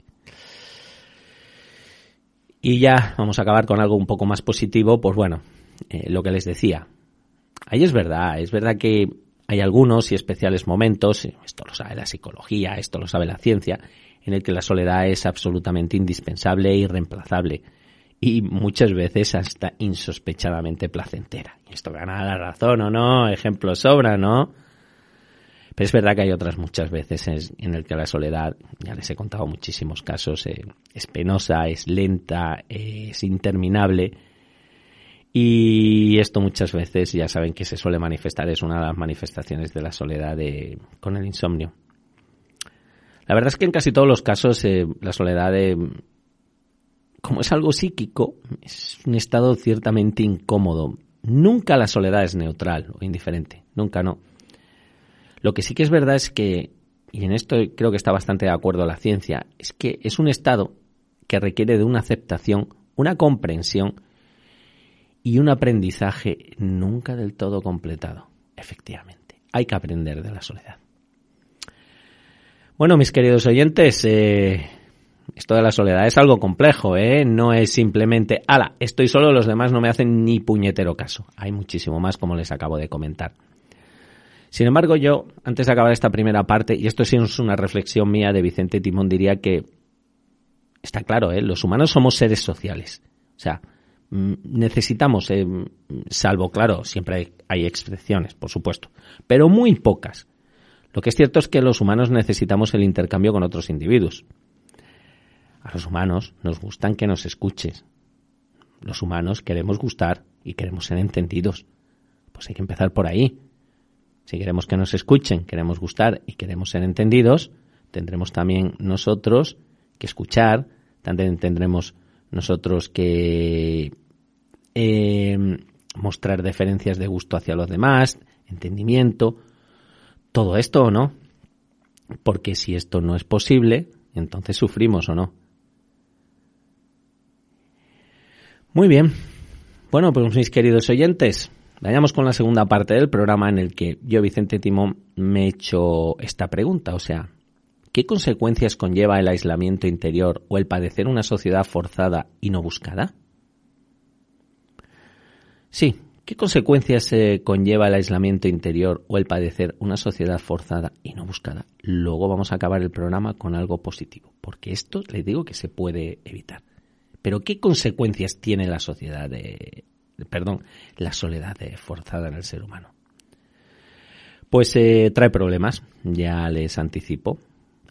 Y ya vamos a acabar con algo un poco más positivo, pues bueno, eh, lo que les decía. Ahí es verdad, es verdad que hay algunos y especiales momentos, esto lo sabe la psicología, esto lo sabe la ciencia, en el que la soledad es absolutamente indispensable e irreemplazable y muchas veces hasta insospechadamente placentera. Esto gana la razón o no, ejemplo sobra, ¿no? Pero es verdad que hay otras muchas veces en el que la soledad, ya les he contado muchísimos casos, eh, es penosa, es lenta, es interminable. Y esto muchas veces ya saben que se suele manifestar, es una de las manifestaciones de la soledad con el insomnio. La verdad es que en casi todos los casos eh, la soledad, como es algo psíquico, es un estado ciertamente incómodo. Nunca la soledad es neutral o indiferente, nunca no. Lo que sí que es verdad es que, y en esto creo que está bastante de acuerdo la ciencia, es que es un estado que requiere de una aceptación, una comprensión y un aprendizaje nunca del todo completado. Efectivamente, hay que aprender de la soledad. Bueno, mis queridos oyentes, eh, esto de la soledad es algo complejo, ¿eh? No es simplemente, ala, estoy solo, los demás no me hacen ni puñetero caso. Hay muchísimo más, como les acabo de comentar. Sin embargo, yo, antes de acabar esta primera parte, y esto sí es una reflexión mía de Vicente Timón, diría que está claro, ¿eh? los humanos somos seres sociales. O sea, mm, necesitamos, eh, salvo, claro, siempre hay, excepciones, por supuesto, pero muy pocas. Lo que es cierto es que los humanos necesitamos el intercambio con otros individuos. A los humanos nos gustan que nos escuches. Los humanos queremos gustar y queremos ser entendidos. Pues hay que empezar por ahí. Si queremos que nos escuchen, queremos gustar y queremos ser entendidos, tendremos también nosotros que escuchar, también tendremos nosotros que eh, mostrar diferencias de gusto hacia los demás, entendimiento, todo esto o no. Porque si esto no es posible, entonces sufrimos o no. Muy bien. Bueno, pues mis queridos oyentes, Vayamos con la segunda parte del programa en el que yo, Vicente Timón, me he hecho esta pregunta, o sea, ¿qué consecuencias conlleva el aislamiento interior o el padecer una sociedad forzada y no buscada? Sí, ¿qué consecuencias eh, conlleva el aislamiento interior o el padecer una sociedad forzada y no buscada? Luego vamos a acabar el programa con algo positivo, porque esto les digo que se puede evitar. Pero ¿qué consecuencias tiene la sociedad de, perdón, la soledad forzada en el ser humano. Pues eh, trae problemas, ya les anticipo,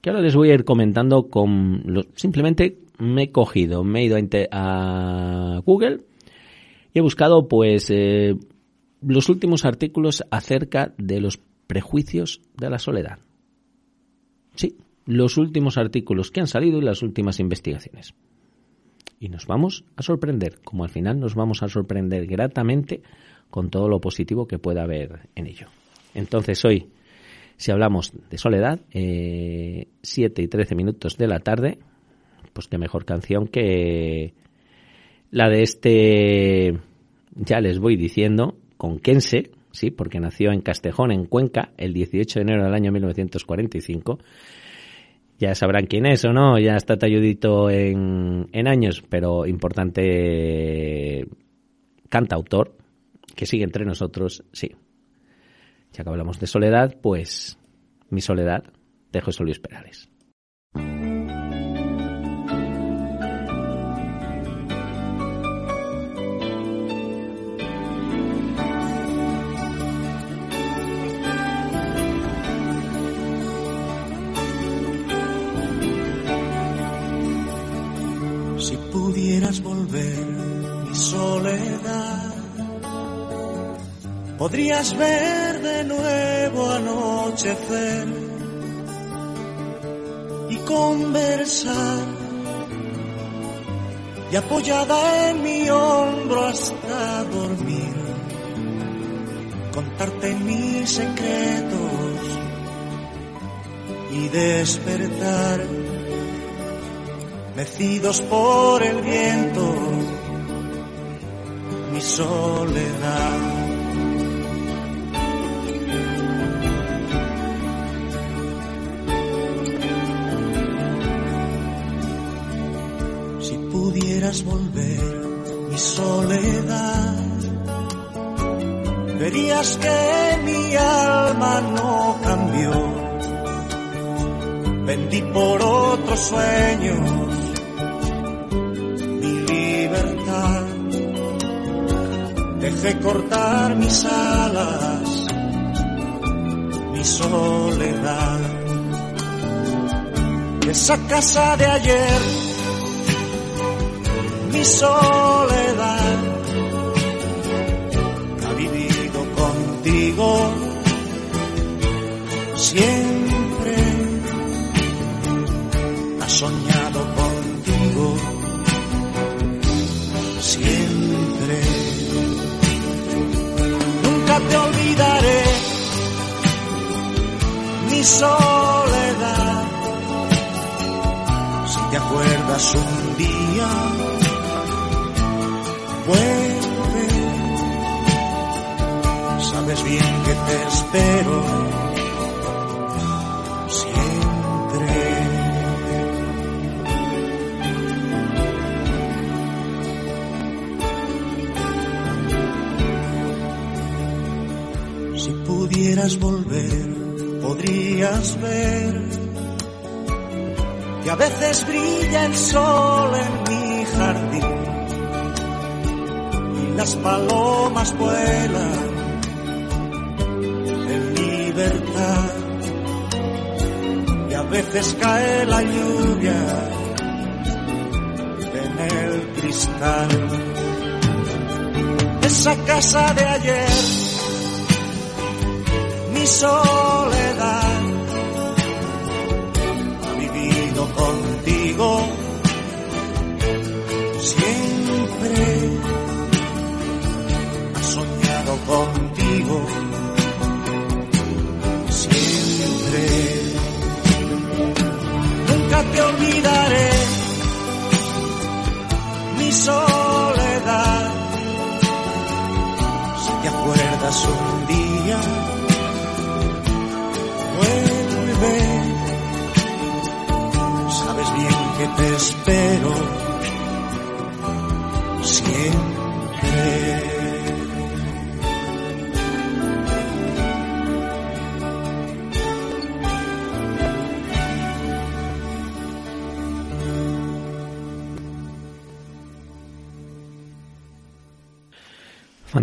que ahora les voy a ir comentando con... simplemente me he cogido, me he ido a, Google y he buscado pues eh, los últimos artículos acerca de los prejuicios de la soledad. Sí, los últimos artículos que han salido y las últimas investigaciones y nos vamos a sorprender, como al final nos vamos a sorprender gratamente con todo lo positivo que pueda haber en ello. Entonces hoy, si hablamos de soledad, eh, 7 y 13 minutos de la tarde, pues qué mejor canción que la de este, ya les voy diciendo, con Kense, sí, porque nació en Castejón, en Cuenca, el 18 de enero del año 1945 ya sabrán quién es o no, ya está talludito en, en años, pero importante cantautor que sigue entre nosotros, sí. Ya que hablamos de soledad, pues mi soledad de José Luis Perales. Soledad. Podrías ver de nuevo anochecer y conversar y apoyada en mi hombro hasta dormir, contarte mis secretos y despertar, mecidos por el viento, soledad. pudieras volver mi soledad, verías que mi alma no cambió. Vendí por otros sueños dejé cortar mis alas, mi soledad. Esa casa de ayer mi soledad ha vivido contigo olvidaré mi soledad. Si te acuerdas un día vuelve. Sabes bien que te espero pudieras volver, podrías ver que a veces brilla el sol en mi jardín las palomas vuelan en libertad y a veces cae la lluvia en el cristal. Esa casa de ayer, soledad, ha vivido contigo siempre. Contigo siempre. Nunca te olvidaré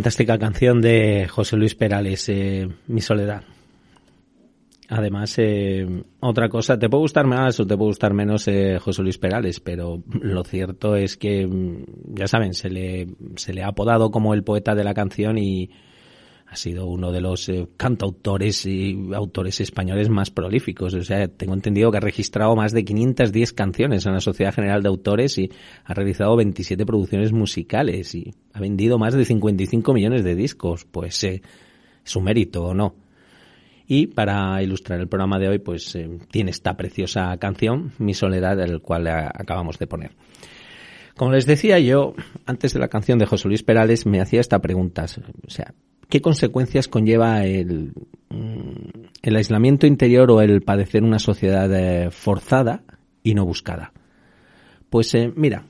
Fantástica canción de José Luis Perales, eh, Mi Soledad. Además, eh, otra cosa, te puede gustar más o te puede gustar menos eh, José Luis Perales, pero lo cierto es que, mm, ya saben, se le, se le ha apodado como el poeta de la canción y, ha sido uno de los eh, cantautores y autores españoles más prolíficos. O sea, tengo entendido que ha registrado más de 510 canciones en la Sociedad General de Autores y ha realizado 27 producciones musicales y ha vendido más de 55 millones de discos. Pues eh, es mérito o no. Y para ilustrar el programa de hoy, pues eh, tiene esta preciosa canción, Mi Soledad, del cual acabamos de poner. Como les decía yo, antes de la canción de José Luis Perales, me hacía esta pregunta. O sea, ¿Qué consecuencias conlleva el, mm, el aislamiento interior o el padecer una sociedad eh, forzada y no buscada? Pues eh, mira,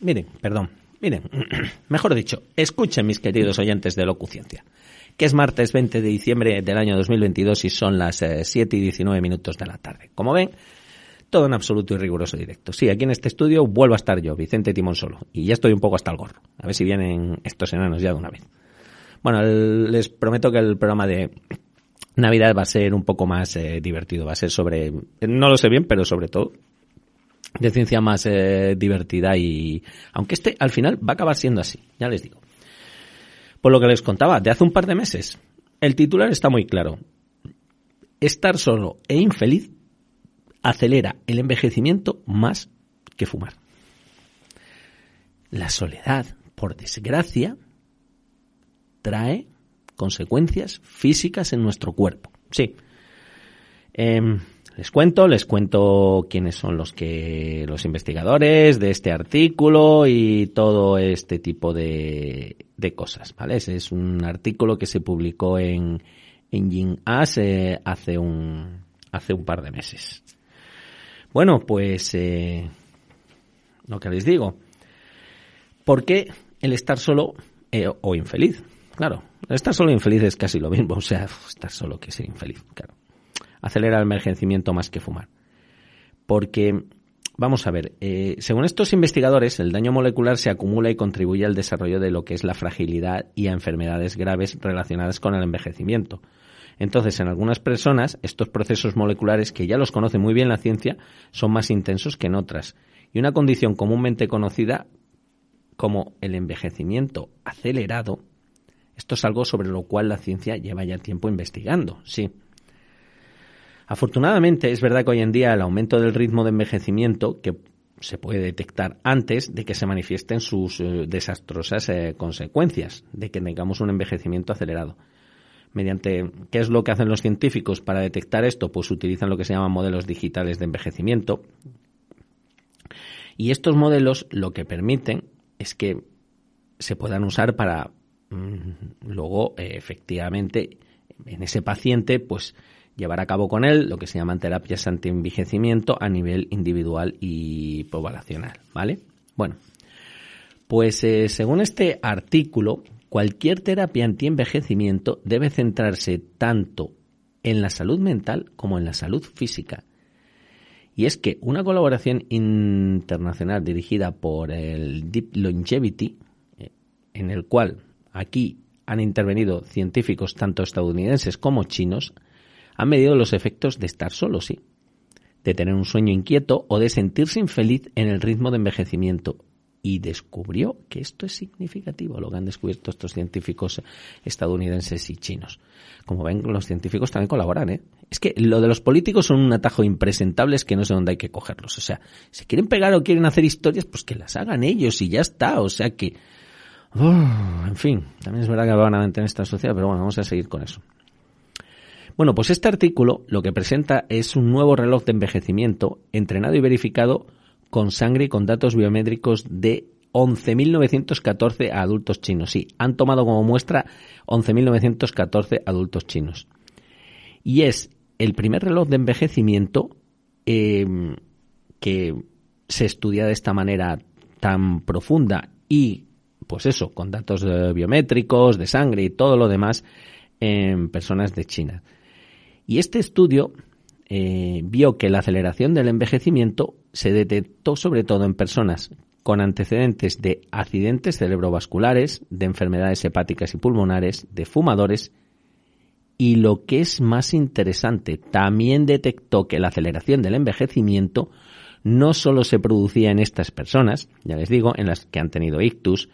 miren, perdón, miren, <clears throat> mejor dicho, escuchen mis queridos oyentes de Locuciencia, que es martes 20 de diciembre del año 2022 y son las 7 eh, y 19 minutos de la tarde. Como ven, todo en absoluto y riguroso directo. Sí, aquí en este estudio vuelvo a estar yo, Vicente Timón Solo, y ya estoy un poco hasta el gorro. A ver si vienen estos enanos ya de una vez. Bueno, les prometo que el programa de Navidad va a ser un poco más eh, divertido. Va a ser sobre, no lo sé bien, pero sobre todo de ciencia más eh, divertida y aunque este al final va a acabar siendo así, ya les digo. Por lo que les contaba, de hace un par de meses, el titular está muy claro. Estar solo e infeliz acelera el envejecimiento más que fumar. la soledad, por desgracia, trae consecuencias físicas en nuestro cuerpo. Sí. Em, les cuento, les cuento quiénes son los que los investigadores de este artículo y todo este tipo de, de cosas, ¿vale? es un artículo que se publicó en en As eh, hace un hace un par de meses. Bueno, pues eh, lo que les digo. ¿Por qué el estar solo eh, o infeliz? Claro, estar solo infeliz es casi lo mismo. <laughs> O sea, estar solo que ser infeliz, claro. Acelera el envejecimiento más que fumar. Porque, vamos a ver, eh, según estos investigadores, el daño molecular se acumula y contribuye al desarrollo de lo que es la fragilidad y a enfermedades graves relacionadas con el envejecimiento. Entonces, en algunas personas, estos procesos moleculares, que ya los conoce muy bien la ciencia, son más intensos que en otras. Y una condición comúnmente conocida como el envejecimiento acelerado, esto es algo sobre lo cual la ciencia lleva ya tiempo investigando, sí. Afortunadamente, es verdad que hoy en día el aumento del ritmo de envejecimiento, que se puede detectar antes de que se manifiesten sus eh, desastrosas eh, consecuencias, de que tengamos un envejecimiento acelerado mediante qué es lo que hacen los científicos para detectar esto, pues utilizan lo que se llaman modelos digitales de envejecimiento. Y estos modelos lo que permiten es que se puedan usar para luego eh, efectivamente en ese paciente pues llevar a cabo con él lo que se llaman terapias anti-envejecimiento a nivel individual y poblacional, ¿vale? Bueno, pues eh, según este artículo, cualquier terapia antienvejecimiento debe centrarse tanto en la salud mental como en la salud física. Y es que una colaboración internacional dirigida por el Deep Longevity, eh, en el cual aquí han intervenido científicos tanto estadounidenses como chinos, han medido los efectos de estar solo, sí, de tener un sueño inquieto o de sentirse infeliz en el ritmo de envejecimiento y descubrió que esto es significativo, lo que han descubierto estos científicos estadounidenses y chinos. Como ven, los científicos también colaboran, ¿eh? Es que lo de los políticos son un atajo impresentable, es que no sé dónde hay que cogerlos. O sea, si quieren pegar o quieren hacer historias, pues que las hagan ellos y ya está. O sea que... en fin, también es verdad que van a mantener esta sociedad, pero bueno, vamos a seguir con eso. Bueno, pues este artículo lo que presenta es un nuevo reloj de envejecimiento entrenado y verificado con sangre y con datos biométricos de 11.914 adultos chinos. Sí, han tomado como muestra 11.914 adultos chinos. Y es el primer reloj de envejecimiento em, que se estudia de esta manera tan profunda y, pues eso, con datos eh, biométricos, de sangre y todo lo demás en personas de China. Y este estudio eh, vio que la aceleración del envejecimiento se detectó sobre todo en personas con antecedentes de accidentes cerebrovasculares, de enfermedades hepáticas y pulmonares, de fumadores y lo que es más interesante, también detectó que la aceleración del envejecimiento no solo se producía en estas personas, ya les digo, en las que han tenido ictus,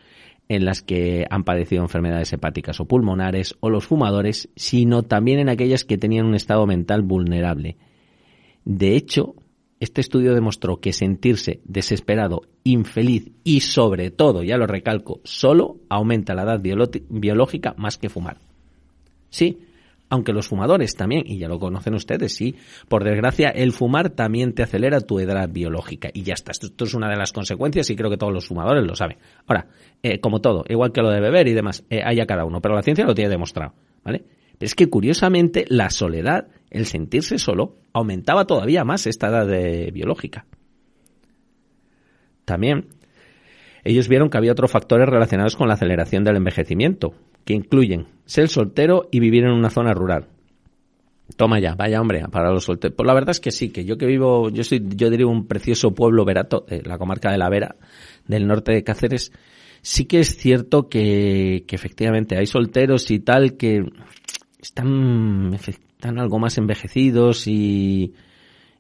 en las que han padecido enfermedades hepáticas o pulmonares o los fumadores, sino también en aquellas que tenían un estado mental vulnerable. De hecho, este estudio demostró que sentirse desesperado, infeliz y sobre todo, ya lo recalco, solo aumenta la edad biológica más que fumar. Sí, aunque los fumadores también, y ya lo conocen ustedes, sí, por desgracia el fumar también te acelera tu edad biológica y ya está. Esto, es una de las consecuencias y creo que todos los fumadores lo saben. Ahora, eh, como todo, igual que lo de beber y demás, eh, haya cada uno, pero la ciencia lo tiene demostrado, ¿vale? Pero es que curiosamente la soledad, el sentirse solo, aumentaba todavía más esta edad biológica. También ellos vieron que había otros factores relacionados con la aceleración del envejecimiento, que incluyen ser soltero y vivir en una zona rural. Toma ya, vaya hombre, para los solteros. Pues la verdad es que sí, que yo que vivo, yo soy, yo diría un precioso pueblo verato, eh, la comarca de la Vera, del norte de Cáceres, sí que es cierto que, que efectivamente hay solteros y tal que están, están algo más envejecidos y,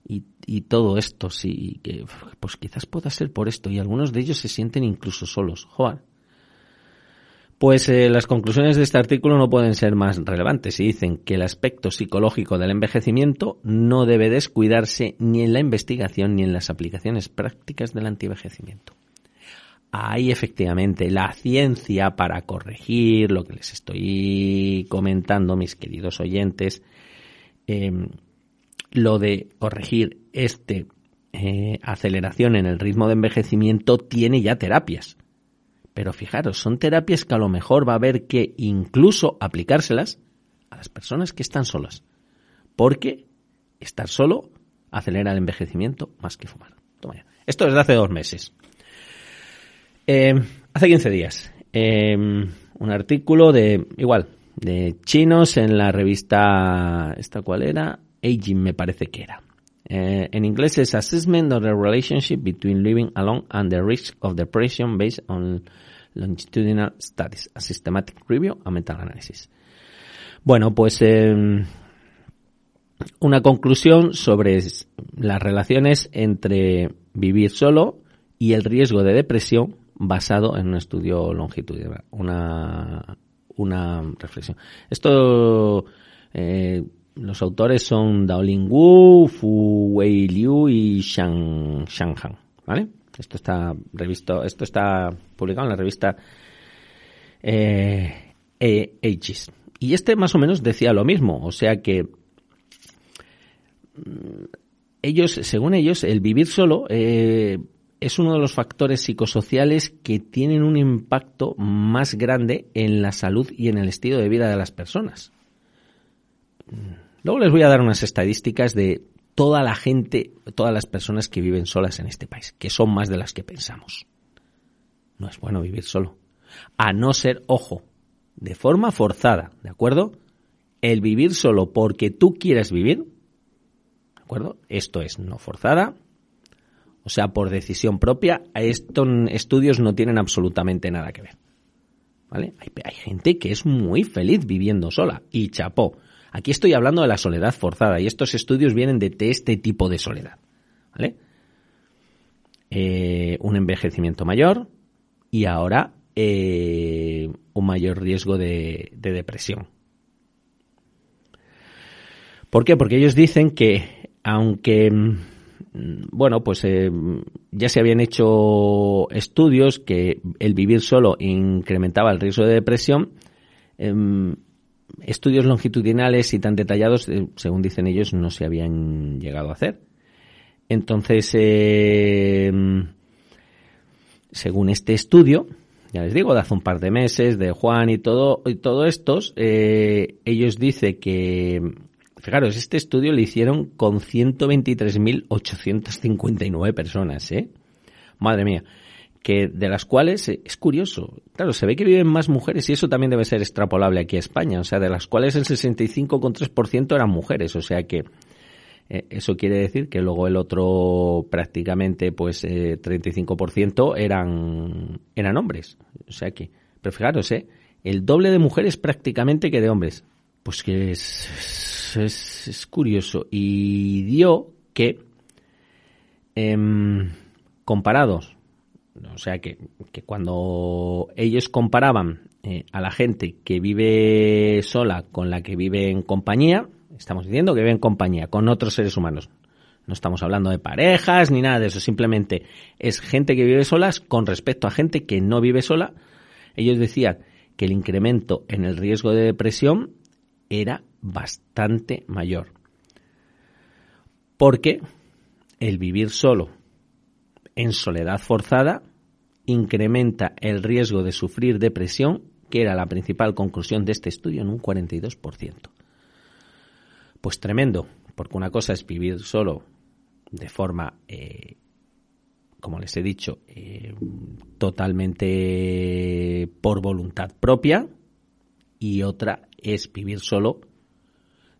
y, y, todo esto, sí, que pues quizás pueda ser por esto y algunos de ellos se sienten incluso solos. Joder, pues eh, las conclusiones de este artículo no pueden ser más relevantes y dicen que el aspecto psicológico del envejecimiento no debe descuidarse ni en la investigación ni en las aplicaciones prácticas del antienvejecimiento. hay efectivamente la ciencia para corregir lo que les estoy comentando, mis queridos oyentes, em, lo de corregir este eh, aceleración en el ritmo de envejecimiento tiene ya terapias. Pero fijaros, son terapias que a lo mejor va a haber que incluso aplicárselas a las personas que están solas. Porque estar solo acelera el envejecimiento más que fumar. Esto es de hace dos meses. Eh, hace 15 días. Eh, un artículo de, igual, de chinos en la revista, ¿esta cuál era? Aging me parece que era. Eh, en inglés es Assessment of the Relationship Between Living Alone and the Risk of Depression Based on Longitudinal Studies, a Systematic Review a Meta-Analysis. Bueno, pues una conclusión sobre las relaciones entre vivir solo y el riesgo de depresión basado en un estudio longitudinal, una, una reflexión. Esto, eh, los autores son Daolin Wu, Fu Wei Liu y Shang, Shang Han, ¿vale? Esto está revisto, esto está publicado en la revista eh, e. Y este más o menos decía lo mismo, o sea que mm, ellos, según ellos, el vivir solo eh, es uno de los factores psicosociales que tienen un impacto más grande en la salud y en el estilo de vida de las personas. Luego les voy a dar unas estadísticas de toda la gente, todas las personas que viven solas en este país, que son más de las que pensamos. No es bueno vivir solo. A no ser, ojo, de forma forzada, ¿de acuerdo? El vivir solo porque tú quieres vivir, ¿de acuerdo? Esto es no forzada, o sea, por decisión propia, estos estudios no tienen absolutamente nada que ver. ¿Vale? Hay, gente que es muy feliz viviendo sola y chapó. Aquí estoy hablando de la soledad forzada y estos estudios vienen de este tipo de soledad. ¿Vale? Eh, un envejecimiento mayor y ahora eh, un mayor riesgo de depresión. ¿Por qué? Porque ellos dicen que aunque Mm, bueno, pues eh, ya se habían hecho estudios que el vivir solo incrementaba el riesgo de depresión. Em, estudios longitudinales y tan detallados, eh, según dicen ellos, no se habían llegado a hacer. Entonces, em, según este estudio, ya les digo, de hace un par de meses, de Juan y todo, y todo estos, eh, ellos dicen que Fijaros, este estudio lo hicieron con 123.859 personas, ¿eh? Madre mía. Que de las cuales, eh, es curioso, claro, se ve que viven más mujeres y eso también debe ser extrapolable aquí a España, o sea, de las cuales el 65,3% eran mujeres, o sea que eh, eso quiere decir que luego el otro prácticamente pues eh, 35% eran, eran hombres, o sea que, pero fijaros, ¿eh? El doble de mujeres prácticamente que de hombres. Pues que es, es, curioso. Y dio que, em, comparados, o sea que, que, cuando ellos comparaban eh, a la gente que vive sola con la que vive en compañía, estamos diciendo que vive en compañía con otros seres humanos. No estamos hablando de parejas ni nada de eso, simplemente es gente que vive solas con respecto a gente que no vive sola. Ellos decían que el incremento en el riesgo de depresión era bastante mayor. Porque el vivir solo en soledad forzada incrementa el riesgo de sufrir depresión, que era la principal conclusión de este estudio, en un 42%. Pues tremendo, porque una cosa es vivir solo de forma, eh, como les he dicho, eh, totalmente por voluntad propia, y otra es vivir solo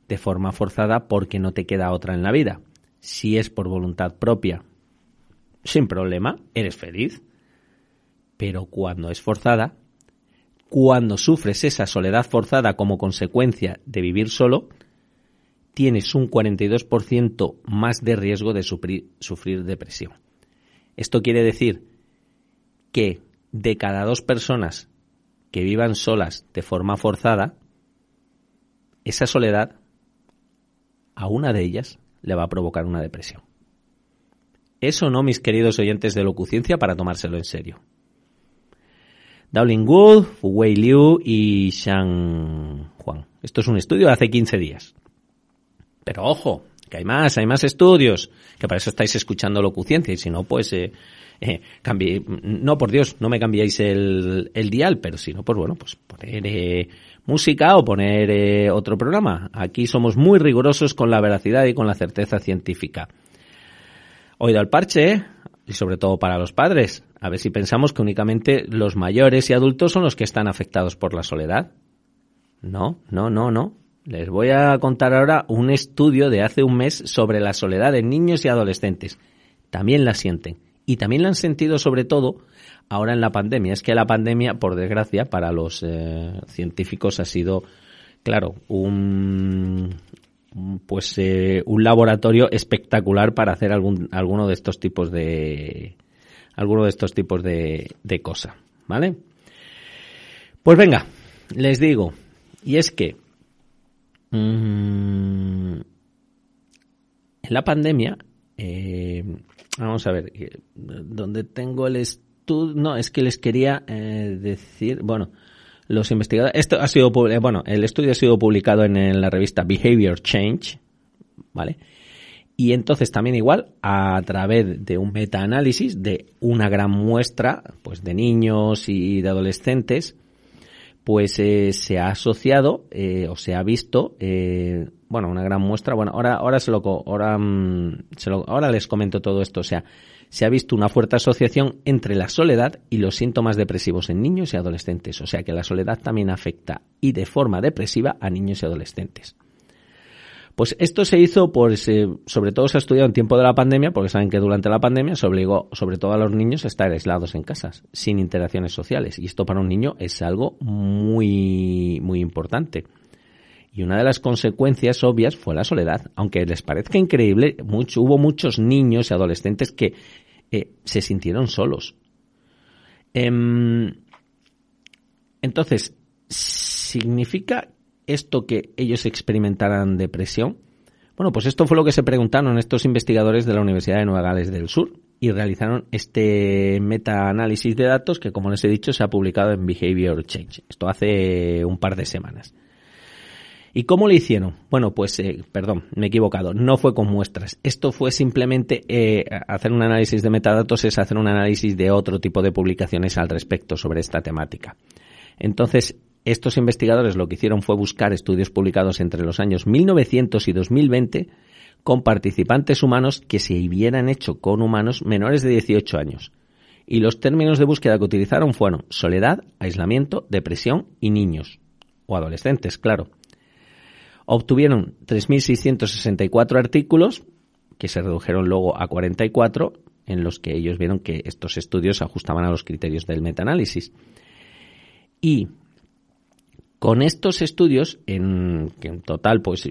de forma forzada porque no te queda otra en la vida. Si es por voluntad propia, sin problema, eres feliz. Pero cuando es forzada, cuando sufres esa soledad forzada como consecuencia de vivir solo, tienes un 42% más de riesgo de sufrir, sufrir, depresión. Esto quiere decir que de cada dos personas que vivan solas de forma forzada, esa soledad a una de ellas le va a provocar una depresión. Eso no, mis queridos oyentes de locuciencia, para tomárselo en serio. Dowling Wood, Wei Liu y Shang Huang. Esto es un estudio de hace 15 días. Pero ojo, que hay más, hay más estudios, que para eso estáis escuchando locuciencia y si no, pues eh, eh, no por Dios, no me cambiáis el, el dial, pero si no, pues bueno, pues poner eh, música o poner eh, otro programa. Aquí somos muy rigurosos con la veracidad y con la certeza científica. Oído al parche, y sobre todo para los padres, a ver si pensamos que únicamente los mayores y adultos son los que están afectados por la soledad. No, no, no, no. Les voy a contar ahora un estudio de hace un mes sobre la soledad de niños y adolescentes. También la sienten. Y también la han sentido sobre todo ahora en la pandemia. Es que la pandemia, por desgracia, para los eh, científicos ha sido, claro, un, pues eh, un laboratorio espectacular para hacer algún alguno de estos tipos de alguno de estos tipos de, de cosa, ¿vale? Pues venga, les digo, y es que mm, en la pandemia, eh, vamos a ver, eh, donde tengo el estudio, no, es que les quería eh, decir, bueno, los investigadores, esto ha sido, eh, bueno, el estudio ha sido publicado en, la revista Behavior Change, ¿vale? Y entonces también igual, a través de un metaanálisis de una gran muestra, pues de niños y de adolescentes, pues eh, se ha asociado eh, o se ha visto, bueno, una gran muestra. Bueno, ahora, ahora se lo, ahora, mm, se lo, ahora les comento todo esto. O sea, se ha visto una fuerte asociación entre la soledad y los síntomas depresivos en niños y adolescentes. O sea que la soledad también afecta y de forma depresiva a niños y adolescentes. Pues esto se hizo, por, sobre todo se ha estudiado en tiempo de la pandemia, porque saben que durante la pandemia se obligó sobre todo a los niños a estar aislados en casas, sin interacciones sociales. Y esto para un niño es algo muy, muy importante. Y una de las consecuencias obvias fue la soledad. Aunque les parezca increíble, mucho, hubo muchos niños y adolescentes que se sintieron solos. Em, entonces, ¿significa esto que ellos experimentaran depresión? Bueno, pues esto fue lo que se preguntaron estos investigadores de la Universidad de Nueva Gales del Sur y realizaron este metaanálisis de datos que, como les he dicho, se ha publicado en Behavior Change. Esto hace un par de semanas. ¿Y cómo lo hicieron? Bueno, pues, eh, perdón, me he equivocado, no fue con muestras. Esto fue simplemente eh, hacer un análisis de metadatos, es hacer un análisis de otro tipo de publicaciones al respecto sobre esta temática. Entonces, estos investigadores lo que hicieron fue buscar estudios publicados entre los años 1900 y 2020 con participantes humanos que se hubieran hecho con humanos menores de 18 años. Y los términos de búsqueda que utilizaron fueron soledad, aislamiento, depresión y niños, o adolescentes, claro obtuvieron 3.664 artículos, que se redujeron luego a 44, en los que ellos vieron que estos estudios ajustaban a los criterios del metaanálisis. Y con estos estudios, en, que en total, pues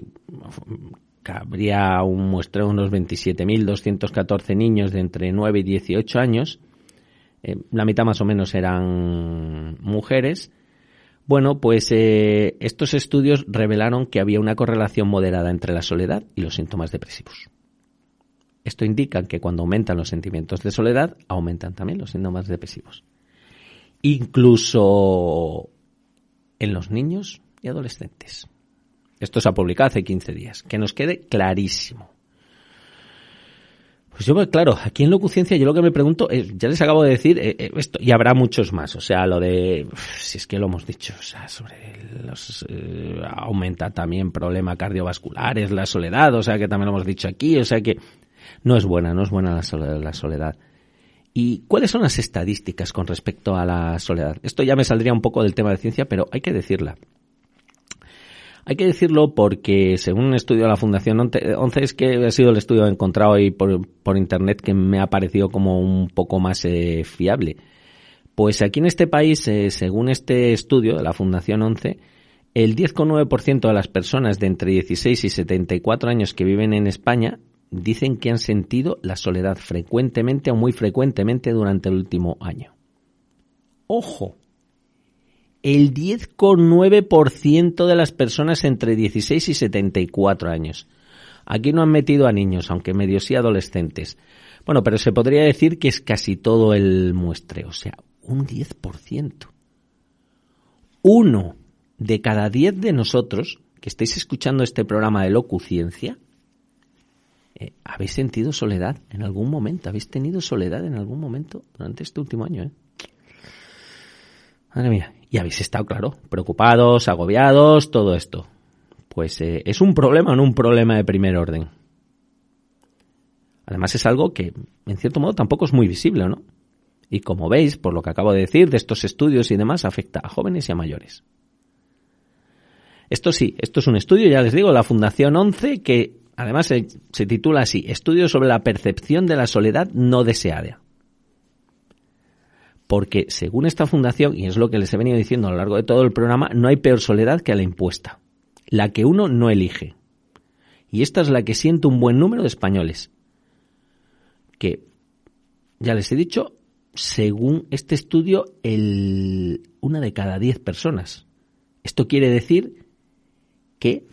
habría un muestreo de unos 27.214 niños de entre 9 y 18 años, eh, la mitad más o menos eran mujeres, bueno, pues eh, estos estudios revelaron que había una correlación moderada entre la soledad y los síntomas depresivos. Esto indica que cuando aumentan los sentimientos de soledad, aumentan también los síntomas depresivos. Incluso en los niños y adolescentes. Esto se ha publicado hace 15 días. Que nos quede clarísimo. Pues yo, claro, aquí en Locuciencia yo lo que me pregunto, ya les acabo de decir eh, eh, esto, y habrá muchos más, o sea, lo de, si es que lo hemos dicho, o sea, sobre los, eh, aumenta también problemas cardiovasculares, la soledad, o sea, que también lo hemos dicho aquí, o sea que no es buena, no es buena la soledad. La soledad. ¿Y cuáles son las estadísticas con respecto a la soledad? Esto ya me saldría un poco del tema de ciencia, pero hay que decirla. Hay que decirlo porque, según un estudio de la Fundación 11, es que ha sido el estudio encontrado ahí por, Internet que me ha parecido como un poco más eh, fiable. Pues aquí en este país, eh, según este estudio de la Fundación 11, el 10,9% de las personas de entre 16 y 74 años que viven en España dicen que han sentido la soledad frecuentemente o muy frecuentemente durante el último año. ¡Ojo! El 10,9% de las personas entre 16 y 74 años. Aquí no han metido a niños, aunque medio sí adolescentes. Bueno, pero se podría decir que es casi todo el muestreo, o sea, un 10%. uno de cada diez de nosotros que estáis escuchando este programa de locuciencia, eh, habéis sentido soledad en algún momento, habéis tenido soledad en algún momento durante este último año. ¿eh? Madre mía, y habéis estado, claro, preocupados, agobiados, todo esto. Pues eh, es un problema, no un problema de primer orden. Además es algo que, en cierto modo, tampoco es muy visible, ¿no? Y como veis, por lo que acabo de decir, de estos estudios y demás, afecta a jóvenes y a mayores. Esto sí, esto es un estudio, ya les digo, de la Fundación 11, que además se, se titula así, Estudio sobre la percepción de la soledad no deseada. Porque según esta fundación, y es lo que les he venido diciendo a lo largo de todo el programa, no hay peor soledad que la impuesta, la que uno no elige. Y esta es la que siente un buen número de españoles, que, ya les he dicho, según este estudio, una de cada diez personas. Esto quiere decir que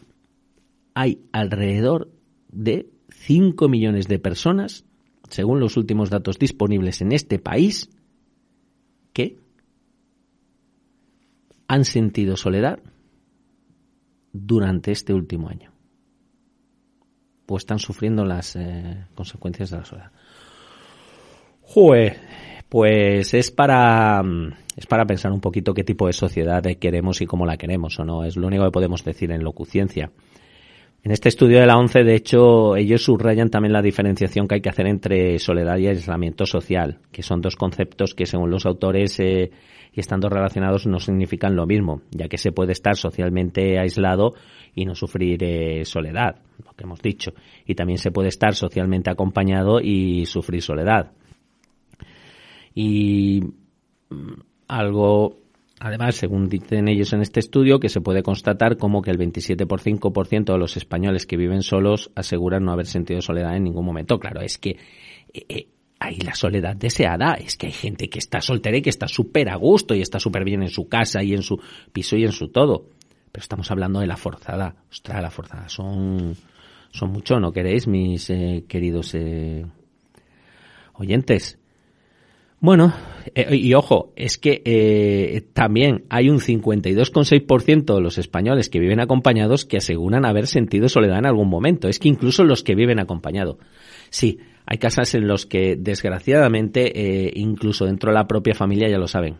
hay alrededor de 5 millones de personas, según los últimos datos disponibles en este país, que han sentido soledad durante este último año. Pues están sufriendo las eh, consecuencias de la soledad. Jue, pues es para es para pensar un poquito qué tipo de sociedad queremos y cómo la queremos o no. Es lo único que podemos decir en locuciencia. En este estudio de la ONCE, de hecho, ellos subrayan también la diferenciación que hay que hacer entre soledad y aislamiento social, que son dos conceptos que, según los autores eh, estando relacionados, no significan lo mismo, ya que se puede estar socialmente aislado y no sufrir eh, soledad, lo que hemos dicho, y también se puede estar socialmente acompañado y sufrir soledad. Y mm, algo, además, según dicen ellos en este estudio, que se puede constatar como que el 27,5% de los españoles que viven solos aseguran no haber sentido soledad en ningún momento. Claro, es que eh, eh, hay la soledad deseada, es que hay gente que está soltera y que está súper a gusto y está súper bien en su casa y en su piso y en su todo. Pero estamos hablando de la forzada. Ostras, la forzada son, son mucho, ¿no queréis, mis eh, queridos oyentes? Bueno, eh, y ojo, es que eh, también hay un 52,6% de los españoles que viven acompañados que aseguran haber sentido soledad en algún momento. Es que incluso los que viven acompañados. Sí, hay casas en los que, desgraciadamente, eh, incluso dentro de la propia familia, ya lo saben,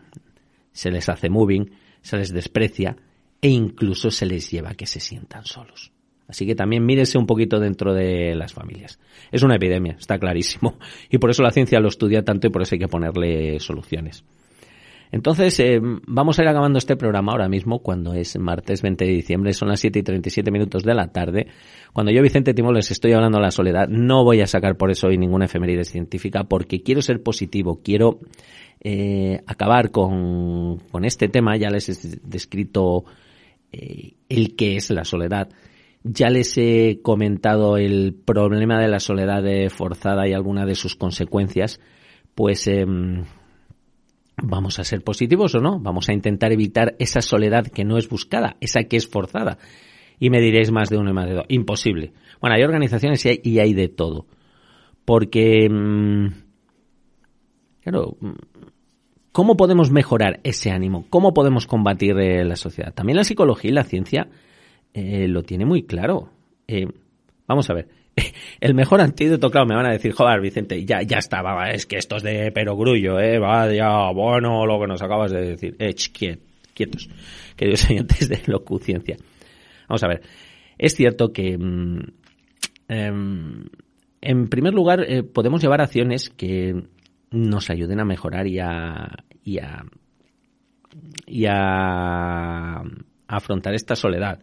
se les hace moving, se les desprecia e incluso se les lleva a que se sientan solos. Así que también mírese un poquito dentro de las familias. Es una epidemia, está clarísimo. Y por eso la ciencia lo estudia tanto y por eso hay que ponerle soluciones. Entonces, eh, vamos a ir acabando este programa ahora mismo, cuando es martes 20 de diciembre, son las 7 y 37 minutos de la tarde. Cuando yo, Vicente Timón, les estoy hablando de la soledad, no voy a sacar por eso hoy ninguna efeméride científica, porque quiero ser positivo, quiero eh, acabar con, con, este tema. Ya les he descrito eh, el que es la soledad. Ya les he comentado el problema de la soledad forzada y alguna de sus consecuencias. Pues em, vamos a ser positivos o no. Vamos a intentar evitar esa soledad que no es buscada, esa que es forzada. Y me diréis más de uno y más de dos. Imposible. Bueno, hay organizaciones y hay, de todo. Porque, em, claro, ¿cómo podemos mejorar ese ánimo? ¿Cómo podemos combatir eh, la sociedad? También la psicología y la ciencia eh, lo tiene muy claro. Eh, vamos a ver. <laughs> El mejor antídoto, claro, me van a decir, joder, Vicente, ya, ya estaba, es que esto es de perogrullo, eh, vaya, bueno, lo que nos acabas de decir. Eh, quietos, queridos <laughs> oyentes de locuciencia. Vamos a ver. Es cierto que, mm, em, en primer lugar, eh, podemos llevar acciones que nos ayuden a mejorar y a, y a afrontar esta soledad.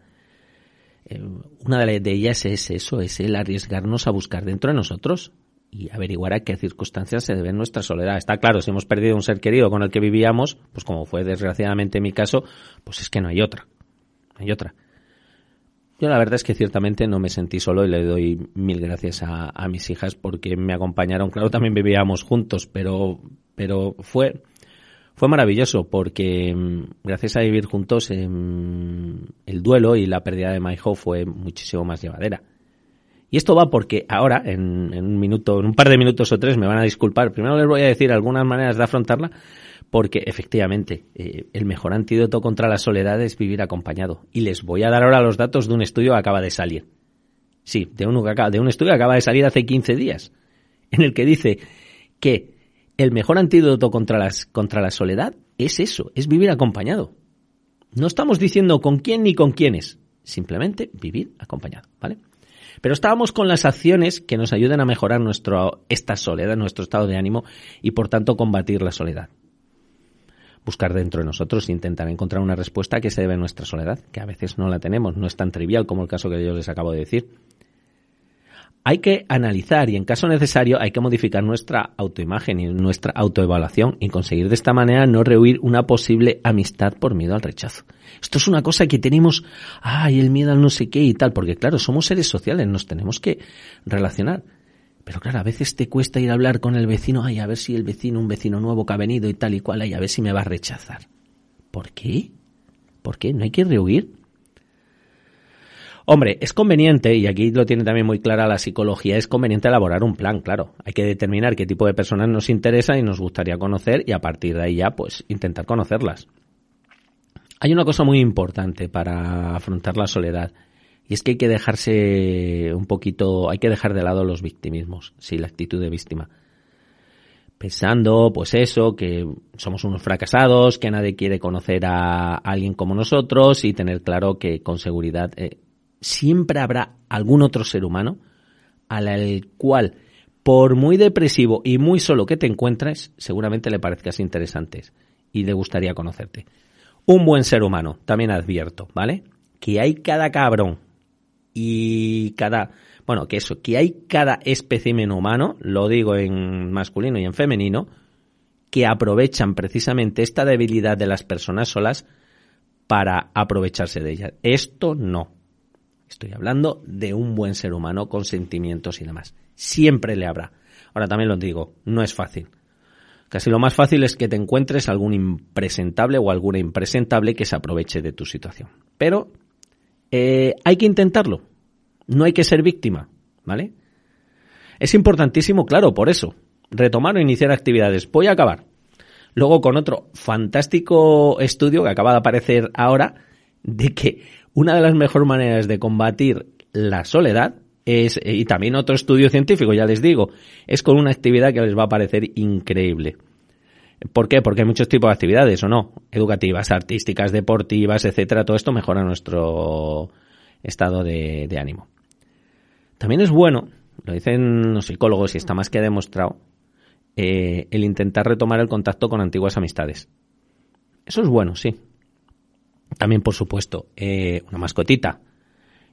Una de ellas es eso, es el arriesgarnos a buscar dentro de nosotros y averiguar a qué circunstancias se debe nuestra soledad. Está claro, si hemos perdido un ser querido con el que vivíamos, pues como fue desgraciadamente mi caso, pues es que no hay otra. No hay otra. Yo la verdad es que ciertamente no me sentí solo y le doy mil gracias a, a mis hijas porque me acompañaron. Claro, también vivíamos juntos, pero, pero fue, fue maravilloso porque mm, gracias a vivir juntos em, el duelo y la pérdida de Maiho fue muchísimo más llevadera. Y esto va porque ahora, en, un minuto, en un par de minutos o tres, me van a disculpar. Primero les voy a decir algunas maneras de afrontarla, porque efectivamente eh, el mejor antídoto contra la soledad es vivir acompañado. Y les voy a dar ahora los datos de un estudio que acaba de salir. Sí, de un, de un estudio que acaba de salir hace 15 días, en el que dice que el mejor antídoto contra, las, contra la soledad es eso, es vivir acompañado. No estamos diciendo con quién ni con quiénes, simplemente vivir acompañado, ¿vale? Pero estábamos con las acciones que nos ayuden a mejorar nuestro, esta soledad, nuestro estado de ánimo y por tanto combatir la soledad. Buscar dentro de nosotros e intentar encontrar una respuesta que se debe a nuestra soledad, que a veces no la tenemos, no es tan trivial como el caso que yo les acabo de decir hay que analizar y en caso necesario hay que modificar nuestra autoimagen y nuestra autoevaluación y conseguir de esta manera no rehuir una posible amistad por miedo al rechazo. Esto es una cosa que tenemos, ay, el miedo al no sé qué y tal, porque claro, somos seres sociales, nos tenemos que relacionar. Pero claro, a veces te cuesta ir a hablar con el vecino, ay, a ver si el vecino, un vecino nuevo que ha venido y tal y cual, ay, a ver si me va a rechazar. ¿Por qué? ¿Por qué? No hay que rehuir. Hombre, es conveniente, y aquí lo tiene también muy clara la psicología, es conveniente elaborar un plan, claro. Hay que determinar qué tipo de personas nos interesa y nos gustaría conocer y a partir de ahí ya, pues, intentar conocerlas. Hay una cosa muy importante para afrontar la soledad y es que hay que dejarse un poquito, hay que dejar de lado los victimismos, sí, la actitud de víctima. Pensando, pues eso, que somos unos fracasados, que nadie quiere conocer a alguien como nosotros y tener claro que con seguridad eh, siempre habrá algún otro ser humano al cual, por muy depresivo y muy solo que te encuentres, seguramente le parezcas interesante y le gustaría conocerte. Un buen ser humano, también advierto, ¿vale? Que hay cada cabrón y cada, bueno, que eso, que hay cada espécimen humano, lo digo en masculino y en femenino, que aprovechan precisamente esta debilidad de las personas solas para aprovecharse de ellas. Esto no. Estoy hablando de un buen ser humano con sentimientos y demás. Siempre le habrá. Ahora también lo digo, no es fácil. Casi lo más fácil es que te encuentres algún impresentable o alguna impresentable que se aproveche de tu situación. Pero eh, hay que intentarlo. No hay que ser víctima, ¿vale? Es importantísimo, claro, por eso. Retomar o iniciar actividades. Voy a acabar. Luego con otro fantástico estudio que acaba de aparecer ahora de que una de las mejores maneras de combatir la soledad es, y también otro estudio científico, ya les digo, es con una actividad que les va a parecer increíble. ¿Por qué? Porque hay muchos tipos de actividades, ¿o no? Educativas, artísticas, deportivas, etcétera. Todo esto mejora nuestro estado de, ánimo. También es bueno, lo dicen los psicólogos y está más que demostrado, eh, el intentar retomar el contacto con antiguas amistades. Eso es bueno, sí. También, por supuesto, eh, una mascotita.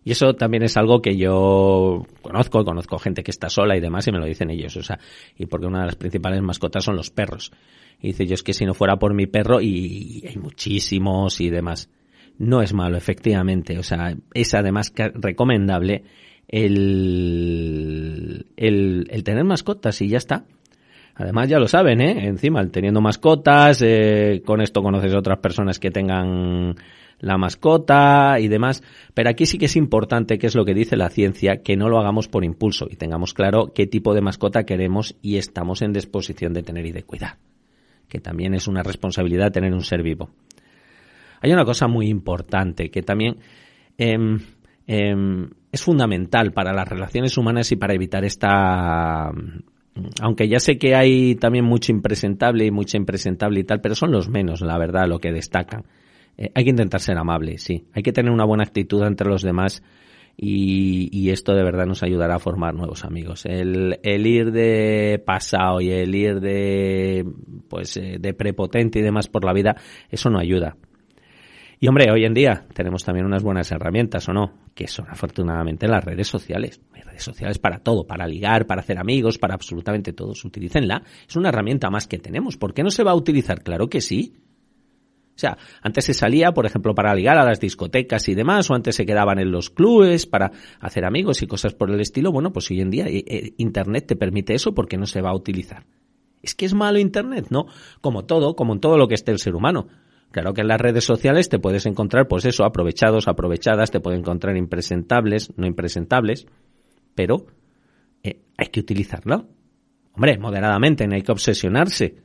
Y eso también es algo que yo conozco, conozco gente que está sola y demás y me lo dicen ellos. O sea, y porque una de las principales mascotas son los perros. Y dice, yo es que si no fuera por mi perro, y hay muchísimos y demás. No es malo, efectivamente. O sea, es además recomendable el, el, el tener mascotas y ya está. Además ya lo saben, ¿eh? Encima, teniendo mascotas, eh, con esto conoces a otras personas que tengan la mascota y demás. Pero aquí sí que es importante, que es lo que dice la ciencia, que no lo hagamos por impulso y tengamos claro qué tipo de mascota queremos y estamos en disposición de tener y de cuidar. Que también es una responsabilidad tener un ser vivo. Hay una cosa muy importante que también em, em, es fundamental para las relaciones humanas y para evitar esta aunque ya sé que hay también mucho impresentable y mucha impresentable y tal, pero son los menos, la verdad, lo que destacan. Eh, hay que intentar ser amable, sí. Hay que tener una buena actitud entre los demás y, esto de verdad nos ayudará a formar nuevos amigos. El, el ir de pasado y el ir de, pues, eh, de prepotente y demás por la vida, eso no ayuda. Y hombre, hoy en día tenemos también unas buenas herramientas, ¿o no? Que son afortunadamente las redes sociales. Hay redes sociales para todo, para ligar, para hacer amigos, para absolutamente todos. Utilícenla. Es una herramienta más que tenemos. ¿Por qué no se va a utilizar? Claro que sí. O sea, antes se salía, por ejemplo, para ligar a las discotecas y demás, o antes se quedaban en los clubes para hacer amigos y cosas por el estilo. Bueno, pues hoy en día eh, eh, Internet te permite eso, ¿por qué no se va a utilizar? Es que es malo Internet, ¿no? Como todo, como en todo lo que esté el ser humano. Claro que en las redes sociales te puedes encontrar, pues eso, aprovechados, aprovechadas, te pueden encontrar impresentables, no impresentables, pero eh, hay que utilizarlo. Hombre, moderadamente, no hay que obsesionarse,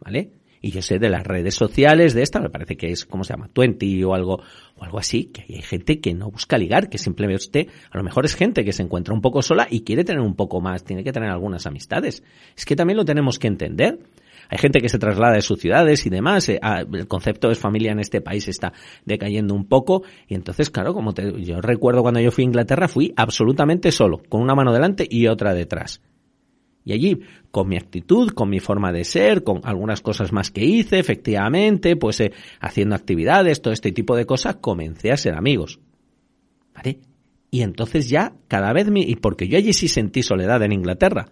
¿vale? Y yo sé de las redes sociales, de esta, me parece que es, ¿cómo se llama? Twenty o algo, o algo así, que hay gente que no busca ligar, que simplemente usted, a lo mejor es gente que se encuentra un poco sola y quiere tener un poco más, tiene que tener algunas amistades. Es que también lo tenemos que entender. Hay gente que se traslada de sus ciudades y demás. Eh, ah, el concepto de familia en este país está decayendo un poco. Y entonces, claro, como te, yo recuerdo cuando yo fui a Inglaterra, fui absolutamente solo, con una mano delante y otra detrás. Y allí, con mi actitud, con mi forma de ser, con algunas cosas más que hice, efectivamente, pues eh, haciendo actividades, todo este tipo de cosas, comencé a ser amigos. ¿Vale? Y entonces ya cada vez mi, y porque yo allí sí sentí soledad en Inglaterra.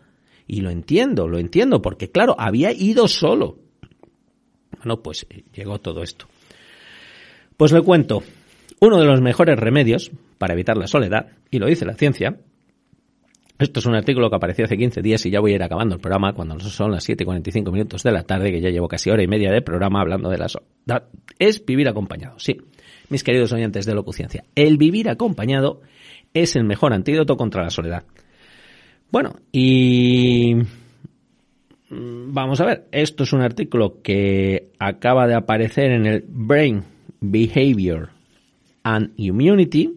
Y lo entiendo, lo entiendo, porque claro, había ido solo. Bueno, pues eh, llegó todo esto. Pues le cuento, uno de los mejores remedios para evitar la soledad, y lo dice la ciencia, esto es un artículo que apareció hace 15 días y ya voy a ir acabando el programa cuando son las 7.45 minutos de la tarde, que ya llevo casi hora y media de programa hablando de la soledad. Es vivir acompañado, sí. Mis queridos oyentes de Locuciencia, el vivir acompañado es el mejor antídoto contra la soledad. Bueno, y vamos a ver, esto es un artículo que acaba de aparecer en el Brain Behavior and Immunity,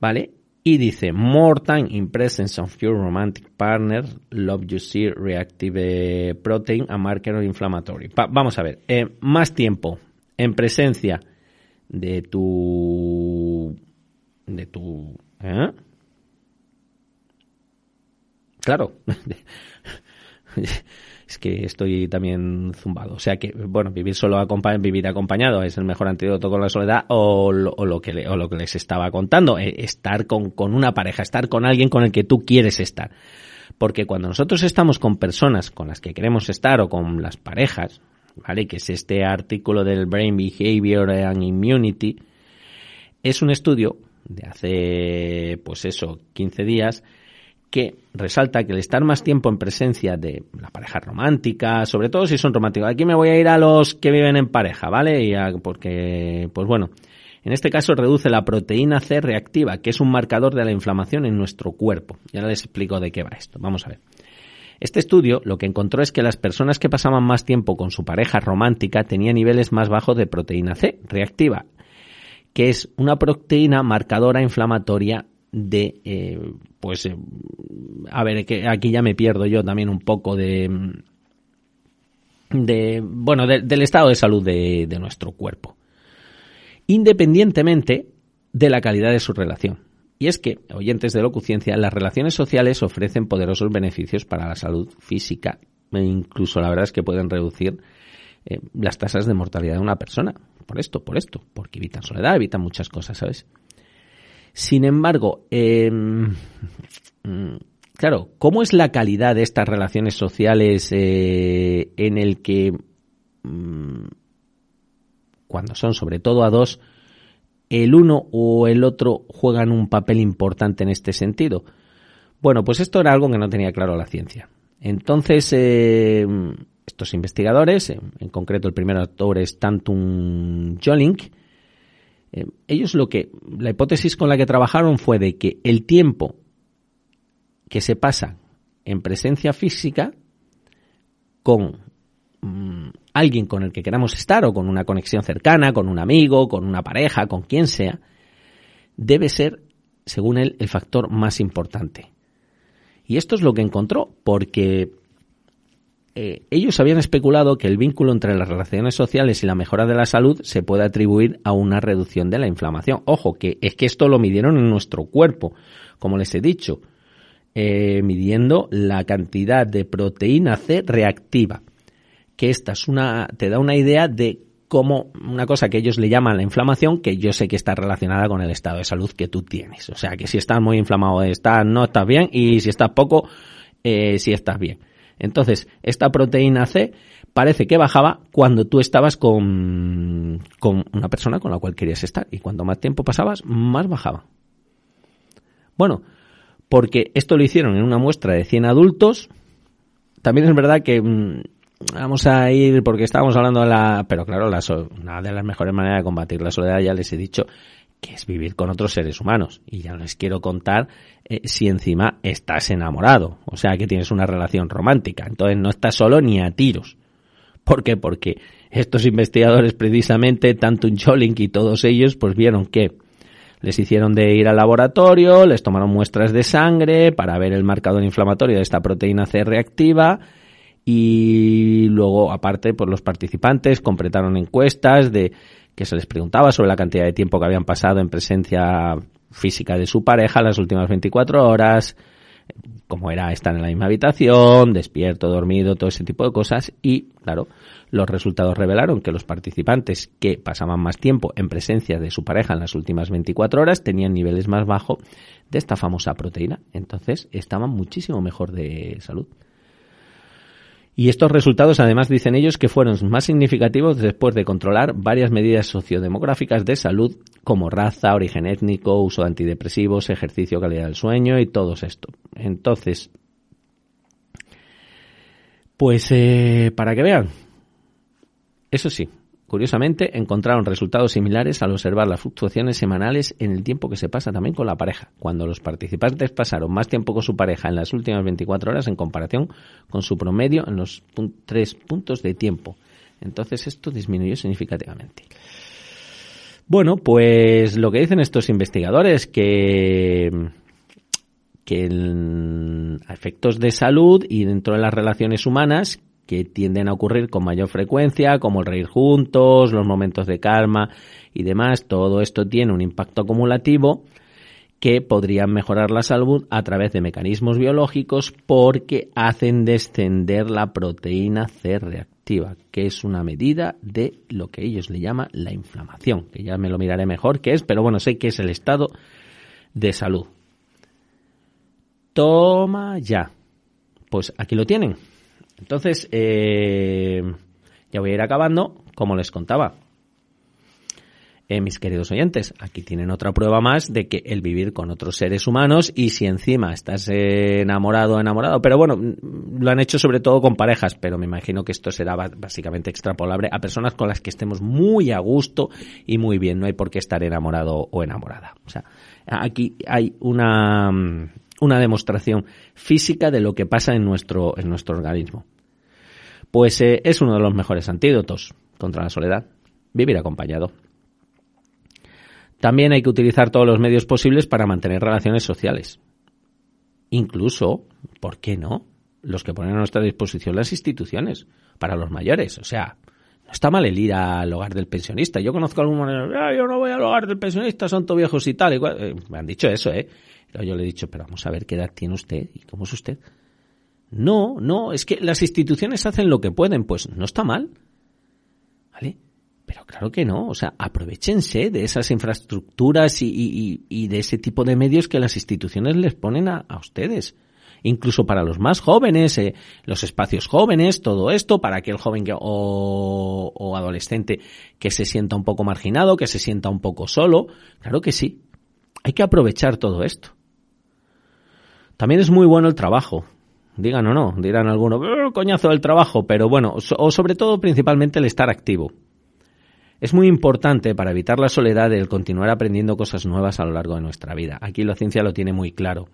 ¿vale? Y dice, more time in presence of your romantic partner, love you see reactive protein, a marker inflammatory. vamos a ver, eh, más tiempo en presencia de tu... de tu... ¿eh? Claro. <laughs> es que estoy también zumbado. O sea que, bueno, vivir solo acompañado, vivir acompañado es el mejor antídoto con la soledad o, lo, que o lo que les estaba contando, eh, estar con, con una pareja, estar con alguien con el que tú quieres estar. Porque cuando nosotros estamos con personas con las que queremos estar o con las parejas, ¿vale? Que es este artículo del Brain Behavior and Immunity, es un estudio de hace, pues eso, 15 días, que resalta que el estar más tiempo en presencia de la pareja romántica, sobre todo si son románticos, aquí me voy a ir a los que viven en pareja, ¿vale? Y porque, pues bueno, en este caso reduce la proteína C reactiva, que es un marcador de la inflamación en nuestro cuerpo. Y ahora les explico de qué va esto. Vamos a ver. Este estudio lo que encontró es que las personas que pasaban más tiempo con su pareja romántica tenían niveles más bajos de proteína C reactiva, que es una proteína marcadora inflamatoria de, eh, pues, eh, a ver, que aquí ya me pierdo yo también un poco de, de bueno, del estado de salud de, de nuestro cuerpo, independientemente de la calidad de su relación. Y es que, oyentes de locuciencia, las relaciones sociales ofrecen poderosos beneficios para la salud física e incluso la verdad es que pueden reducir eh, las tasas de mortalidad de una persona. Por esto, por esto, porque evitan soledad, evitan muchas cosas, ¿sabes? Sin embargo, em, claro, ¿cómo es la calidad de estas relaciones sociales eh, en el que mm, cuando son sobre todo a dos, el uno o el otro juegan un papel importante en este sentido? Bueno, pues esto era algo que no tenía claro la ciencia. Entonces, em, estos investigadores, en concreto el primer autor es Tantum Jolink, eh, ellos lo que, la hipótesis con la que trabajaron fue de que el tiempo que se pasa en presencia física con mm, alguien con el que queramos estar o con una conexión cercana, con un amigo, con una pareja, con quien sea, debe ser, según él, el factor más importante. Y esto es lo que encontró, porque eh, ellos habían especulado que el vínculo entre las relaciones sociales y la mejora de la salud se puede atribuir a una reducción de la inflamación. Ojo, que es que esto lo midieron en nuestro cuerpo, como les he dicho, eh, midiendo la cantidad de proteína C reactiva. Que esta es una, te da una idea de cómo una cosa que ellos le llaman la inflamación, que yo sé que está relacionada con el estado de salud que tú tienes. O sea, que si estás muy inflamado, estás, no estás bien, y si estás poco, eh, si estás bien. Entonces, esta proteína C parece que bajaba cuando tú estabas con, con una persona con la cual querías estar. Y cuanto más tiempo pasabas, más bajaba. Bueno, porque esto lo hicieron en una muestra de 100 adultos. También es verdad que mm, vamos a ir, porque estábamos hablando de la... Pero claro, la una de las mejores maneras de combatir la soledad, ya les he dicho, que es vivir con otros seres humanos. Y ya les quiero contar eh, si encima estás enamorado, o sea que tienes una relación romántica. Entonces no estás solo ni a tiros. ¿Por qué? Porque estos investigadores precisamente, tanto Jolink y todos ellos, pues vieron que les hicieron de ir al laboratorio, les tomaron muestras de sangre para ver el marcador inflamatorio de esta proteína C reactiva y luego, aparte, pues los participantes completaron encuestas de que se les preguntaba sobre la cantidad de tiempo que habían pasado en presencia física de su pareja las últimas 24 horas, cómo era estar en la misma habitación, despierto, dormido, todo ese tipo de cosas y, claro, los resultados revelaron que los participantes que pasaban más tiempo en presencia de su pareja en las últimas 24 horas tenían niveles más bajos de esta famosa proteína. Entonces estaban muchísimo mejor de salud. Y estos resultados, además, dicen ellos que fueron más significativos después de controlar varias medidas sociodemográficas de salud, como raza, origen étnico, uso de antidepresivos, ejercicio, calidad del sueño y todo esto. Entonces, pues eh, para que vean, eso sí, curiosamente encontraron resultados similares al observar las fluctuaciones semanales en el tiempo que se pasa también con la pareja, cuando los participantes pasaron más tiempo con su pareja en las últimas 24 horas en comparación con su promedio en los tres puntos de tiempo. Entonces esto disminuyó significativamente. Bueno, pues lo que dicen estos investigadores que que en efectos de salud y dentro de las relaciones humanas que tienden a ocurrir con mayor frecuencia, como el reír juntos, los momentos de calma y demás, todo esto tiene un impacto acumulativo que podrían mejorar la salud a través de mecanismos biológicos porque hacen descender la proteína C reactiva, que es una medida de lo que ellos le llaman la inflamación, que ya me lo miraré mejor qué es, pero bueno, sé que es el estado de salud. Toma ya. Pues aquí lo tienen. Entonces, eh, ya voy a ir acabando, como les contaba. Eh, mis queridos oyentes, aquí tienen otra prueba más de que el vivir con otros seres humanos y si encima estás enamorado o enamorado, pero bueno, mm, lo han hecho sobre todo con parejas, pero me imagino que esto será básicamente extrapolable a personas con las que estemos muy a gusto y muy bien, no hay por qué estar enamorado o enamorada. O sea, aquí hay una mm, una demostración física de lo que pasa en nuestro, en nuestro organismo. Pues eh, es uno de los mejores antídotos contra la soledad, vivir acompañado. También hay que utilizar todos los medios posibles para mantener relaciones sociales. Incluso, ¿por qué no? Los que ponen a nuestra disposición las instituciones para los mayores. O sea, no está mal el ir al hogar del pensionista. Yo conozco a algunos, ah, yo no voy al hogar del pensionista, son todos viejos y tal. Eh, me han dicho eso, ¿eh? Yo le he dicho, pero vamos a ver qué edad tiene usted y cómo es usted. No, no, es que las instituciones hacen lo que pueden, pues no está mal. ¿Vale? Pero claro que no, o sea, aprovechense de esas infraestructuras y, de ese tipo de medios que las instituciones les ponen a, ustedes. Incluso para los más jóvenes, eh, los espacios jóvenes, todo esto, para aquel joven o, o adolescente que se sienta un poco marginado, que se sienta un poco solo. Claro que sí, hay que aprovechar todo esto. También es muy bueno el trabajo. Digan o no, dirán algunos, eh, coñazo del trabajo, pero bueno, o sobre todo principalmente el estar activo. Es muy importante para evitar la soledad el continuar aprendiendo cosas nuevas a lo largo de nuestra vida. Aquí la ciencia lo tiene muy claro.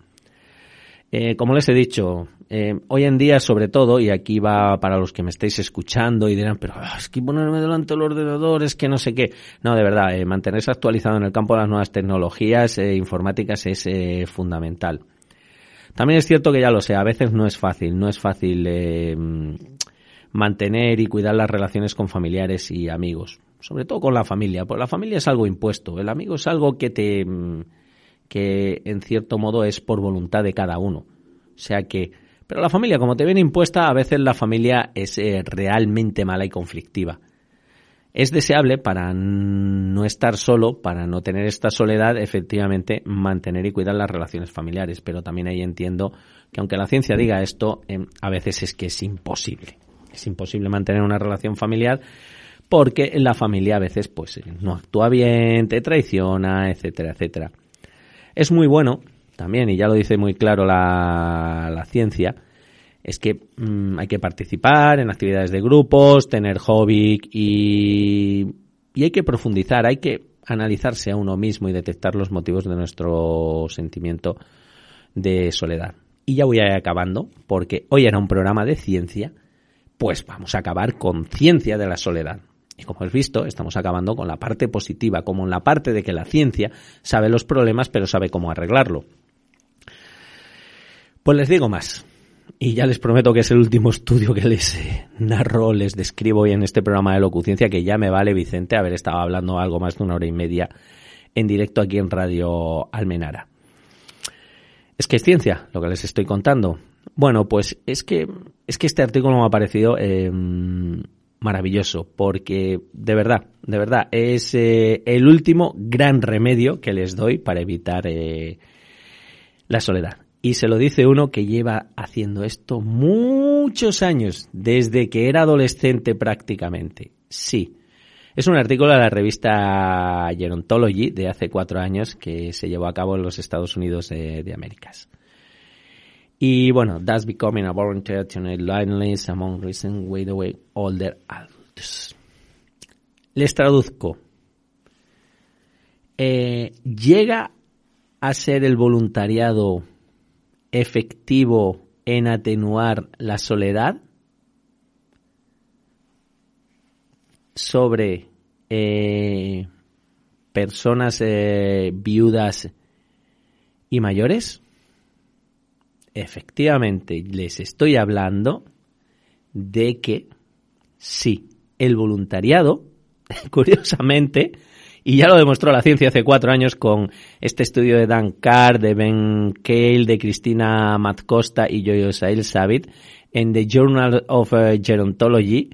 Eh, como les he dicho, eh, hoy en día sobre todo, y aquí va para los que me estéis escuchando y dirán, pero ah, es que ponerme delante del ordenador es que no sé qué. No, de verdad, mantenerse actualizado en el campo de las nuevas tecnologías informáticas es fundamental. También es cierto que ya lo sé, a veces no es fácil, no es fácil eh, mantener y cuidar las relaciones con familiares y amigos, sobre todo con la familia, porque la familia es algo impuesto, el amigo es algo que te que en cierto modo es por voluntad de cada uno. O sea que, pero la familia como te viene impuesta, a veces la familia es eh, realmente mala y conflictiva. Es deseable para no estar solo, para no tener esta soledad, efectivamente mantener y cuidar las relaciones familiares. Pero también ahí entiendo que aunque la ciencia diga esto, em, a veces es que es imposible. Es imposible mantener una relación familiar porque la familia a veces pues eh, no actúa bien, te traiciona, etcétera, etcétera. Es muy bueno también, y ya lo dice muy claro la, la ciencia, es que mm, hay que participar en actividades de grupos, tener hobby y, y hay que profundizar, hay que analizarse a uno mismo y detectar los motivos de nuestro sentimiento de soledad. Y ya voy a ir acabando, porque hoy era un programa de ciencia, pues vamos a acabar con ciencia de la soledad. Y como has visto, estamos acabando con la parte positiva, como en la parte de que la ciencia sabe los problemas, pero sabe cómo arreglarlo. Pues les digo más. Y ya les prometo que es el último estudio que les eh, narro, les describo hoy en este programa de locuciencia, que ya me vale, Vicente, haber estado hablando algo más de una hora y media en directo aquí en Radio Almenara. Es que es ciencia lo que les estoy contando. Bueno, pues es que, es que este artículo me ha parecido em, maravilloso, porque de verdad, de verdad, es eh, el último gran remedio que les doy para evitar eh, la soledad. Y se lo dice uno que lleva haciendo esto muchos años, desde que era adolescente prácticamente. Sí. Es un artículo de la revista Gerontology de hace cuatro años que se llevó a cabo en los Estados Unidos de, de Américas. Y bueno, that's becoming a volunteer loneliness among recent away older adults. Les traduzco. Eh, ¿Llega a ser el voluntariado efectivo en atenuar la soledad? Sobre eh, personas eh, viudas y mayores? efectivamente les estoy hablando de que sí, el voluntariado, <laughs> curiosamente, y ya lo demostró la ciencia hace cuatro años con este estudio de Dan Carr, de Ben Cale, de Cristina Matcosta y Joyo Sail en The Journal of eh, Gerontology,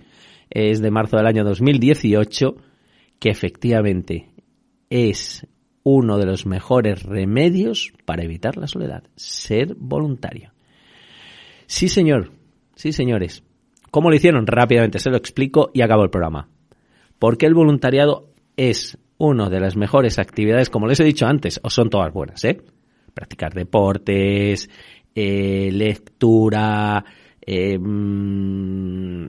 es de marzo del año 2018, que efectivamente es uno de los mejores remedios para evitar la soledad, ser voluntario. Sí, señor, sí, señores. ¿Cómo lo hicieron? Rápidamente se lo explico y acabo el programa. Porque el voluntariado es una de las mejores actividades, como les he dicho antes, o son todas buenas, ¿eh? Practicar deportes, eh, lectura, eh, mm,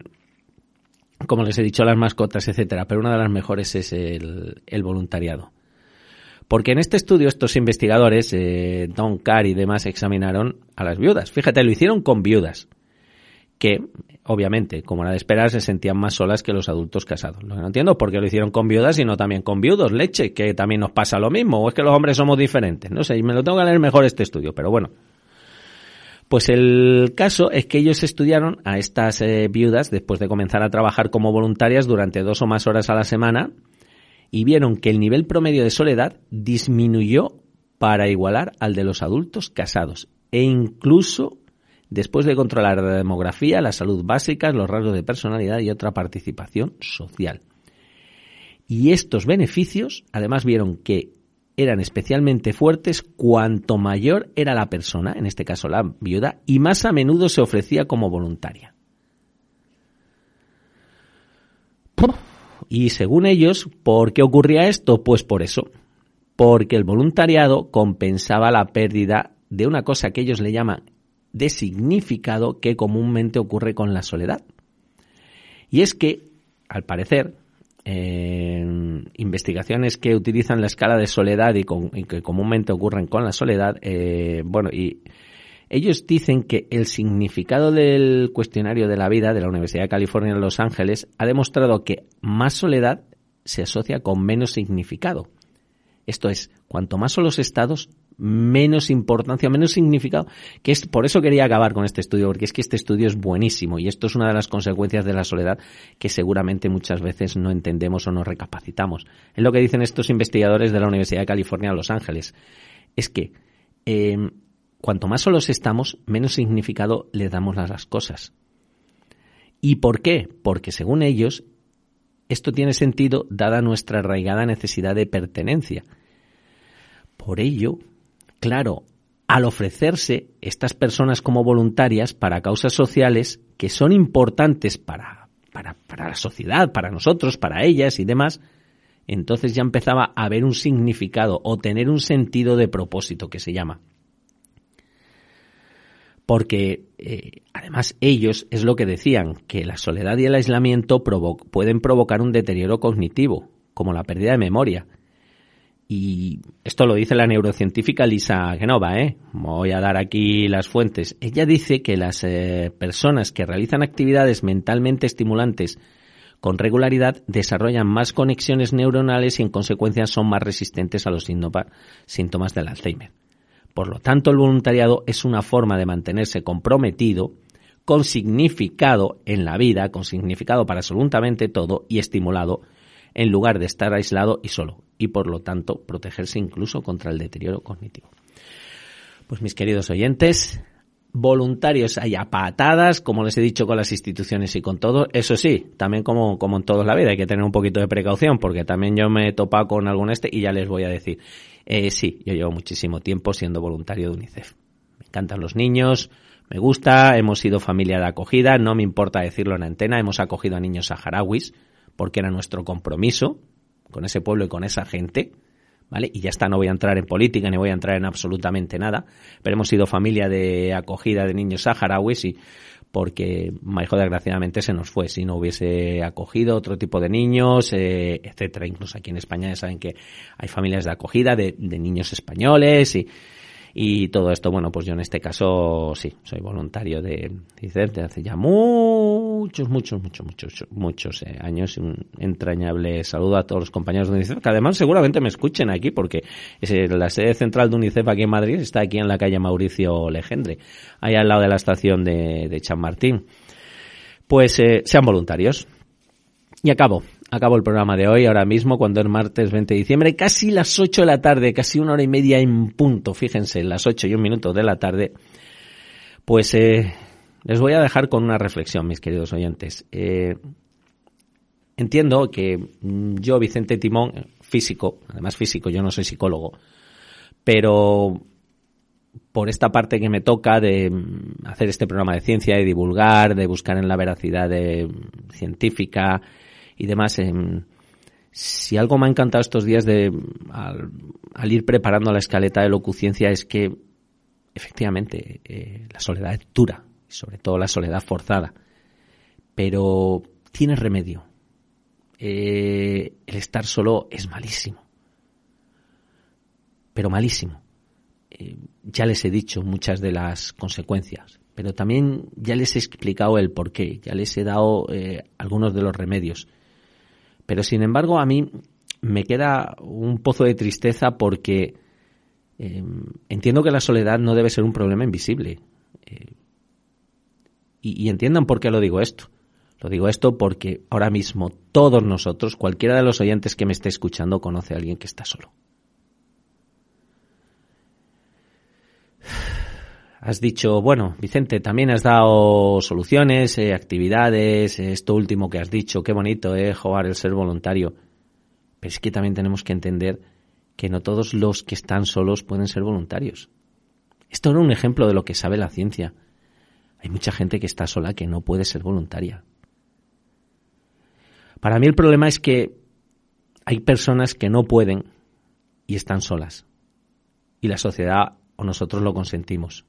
como les he dicho, las mascotas, etcétera. Pero una de las mejores es el voluntariado. Porque en este estudio estos investigadores, eh, Don Carr y demás, examinaron a las viudas. Fíjate, lo hicieron con viudas, que obviamente, como era de esperar, se sentían más solas que los adultos casados. Lo que no entiendo por qué lo hicieron con viudas y no también con viudos, leche, que también nos pasa lo mismo, o es que los hombres somos diferentes. No sé, y me lo tengo que leer mejor este estudio, pero bueno. Pues el caso es que ellos estudiaron a estas eh, viudas después de comenzar a trabajar como voluntarias durante dos o más horas a la semana y vieron que el nivel promedio de soledad disminuyó para igualar al de los adultos casados e incluso después de controlar la demografía, la salud básica, los rasgos de personalidad y otra participación social. Y estos beneficios además vieron que eran especialmente fuertes cuanto mayor era la persona, en este caso la viuda, y más a menudo se ofrecía como voluntaria. Y según ellos, ¿por qué ocurría esto? Pues por eso. Porque el voluntariado compensaba la pérdida de una cosa que ellos le llaman de significado que comúnmente ocurre con la soledad. Y es que, al parecer, investigaciones que utilizan la escala de soledad y, que comúnmente ocurren con la soledad, eh, bueno, y ellos dicen que el significado del cuestionario de la vida de la Universidad de California en Los Ángeles ha demostrado que más soledad se asocia con menos significado. Esto es, cuanto más son los estados, menos importancia, menos significado. Que es, por eso quería acabar con este estudio, porque es que este estudio es buenísimo y esto es una de las consecuencias de la soledad que seguramente muchas veces no entendemos o no recapacitamos. Es lo que dicen estos investigadores de la Universidad de California en Los Ángeles. Es que eh, cuanto más solos estamos, menos significado le damos a las cosas. ¿Y por qué? Porque según ellos, esto tiene sentido dada nuestra arraigada necesidad de pertenencia. Por ello, claro, al ofrecerse estas personas como voluntarias para causas sociales que son importantes para, para, para la sociedad, para nosotros, para ellas y demás, entonces ya empezaba a haber un significado o tener un sentido de propósito que se llama porque eh, además ellos es lo que decían, que la soledad y el aislamiento pueden provocar un deterioro cognitivo, como la pérdida de memoria. Y esto lo dice la neurocientífica Lisa Genova, ¿eh? Voy a dar aquí las fuentes. Ella dice que las eh, personas que realizan actividades mentalmente estimulantes con regularidad desarrollan más conexiones neuronales y en consecuencia son más resistentes a los síntomas del Alzheimer. Por lo tanto, el voluntariado es una forma de mantenerse comprometido con significado en la vida, con significado para absolutamente todo y estimulado en lugar de estar aislado y solo y por lo tanto protegerse incluso contra el deterioro cognitivo. Pues mis queridos oyentes, voluntarios hay a patadas, como les he dicho con las instituciones y con todo. Eso sí, también como, como en toda la vida hay que tener un poquito de precaución porque también yo me he topado con algún este y ya les voy a decir. Eh, sí, yo llevo muchísimo tiempo siendo voluntario de UNICEF. Me encantan los niños, me gusta, hemos sido familia de acogida, no me importa decirlo en antena, hemos acogido a niños saharauis porque era nuestro compromiso, con ese pueblo y con esa gente, ¿vale? Y ya está, no voy a entrar en política ni voy a entrar en absolutamente nada, pero hemos sido familia de acogida de niños saharauis y porque Maijo desgraciadamente se nos fue si no hubiese acogido otro tipo de niños, eh, etcétera. Incluso aquí en España ya saben que hay familias de acogida de, de niños españoles y y todo esto, bueno, pues yo en este caso sí, soy voluntario de CICEF de hace ya muchos, muchos, muchos, muchos, muchos eh, años. Un entrañable saludo a todos los compañeros de UNICEF, que además seguramente me escuchen aquí, porque es la sede central de UNICEF aquí en Madrid está aquí en la calle Mauricio Legendre, ahí al lado de la estación de, de Chamartín. Pues eh, sean voluntarios. Y acabo acabo el programa de hoy, ahora mismo, cuando es martes 20 de diciembre, casi las 8 de la tarde, casi una hora y media en punto, fíjense, las 8 y un minuto de la tarde, pues eh, les voy a dejar con una reflexión, mis queridos oyentes. Eh, entiendo que mm, yo, Vicente Timón, físico, además físico, yo no soy psicólogo, pero por esta parte que me toca de mm, hacer este programa de ciencia, de divulgar, de buscar en la veracidad mm, científica, y demás. Em, si algo me ha encantado estos días de al, ir preparando la escaleta de locuciencia es que efectivamente eh, la soledad es dura, sobre todo la soledad forzada, pero tiene remedio. Eh, el estar solo es malísimo, pero malísimo. Eh, ya les he dicho muchas de las consecuencias, pero también ya les he explicado el porqué, ya les he dado algunos de los remedios. Pero sin embargo, a mí me queda un pozo de tristeza porque eh, entiendo que la soledad no debe ser un problema invisible. Eh, y, y entiendan por qué lo digo esto. Lo digo esto porque ahora mismo todos nosotros, cualquiera de los oyentes que me esté escuchando, conoce a alguien que está solo. Has dicho, bueno, Vicente, también has dado soluciones, eh, actividades, esto último que has dicho, qué bonito, eh, jugar el ser voluntario. Pero es que también tenemos que entender que no todos los que están solos pueden ser voluntarios. Esto era un ejemplo de lo que sabe la ciencia. Hay mucha gente que está sola que no puede ser voluntaria. Para mí el problema es que hay personas que no pueden y están solas. Y la sociedad o nosotros lo consentimos.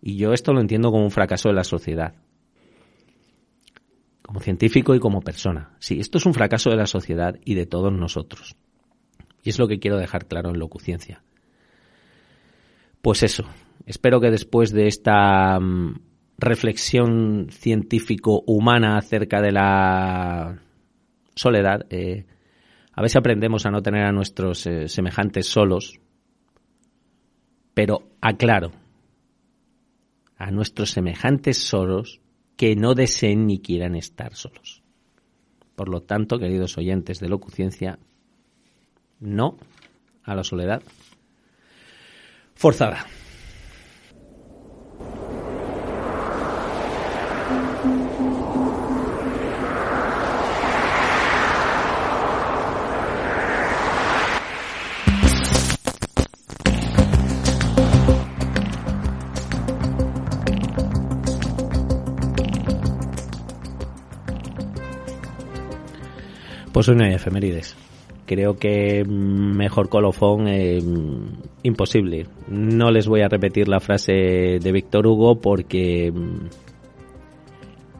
Y yo esto lo entiendo como un fracaso de la sociedad. Como científico y como persona. Sí, esto es un fracaso de la sociedad y de todos nosotros. Y es lo que quiero dejar claro en Locuciencia. Pues eso, espero que después de esta mm, reflexión científico-humana acerca de la soledad, eh, a ver si aprendemos a no tener a nuestros eh, semejantes solos, pero aclaro, a nuestros semejantes solos que no deseen ni quieran estar solos. Por lo tanto, queridos oyentes de Locuciencia, no a la soledad forzada. Pues una efemérides. Creo que mejor colofón eh, imposible. No les voy a repetir la frase de Víctor Hugo porque mm,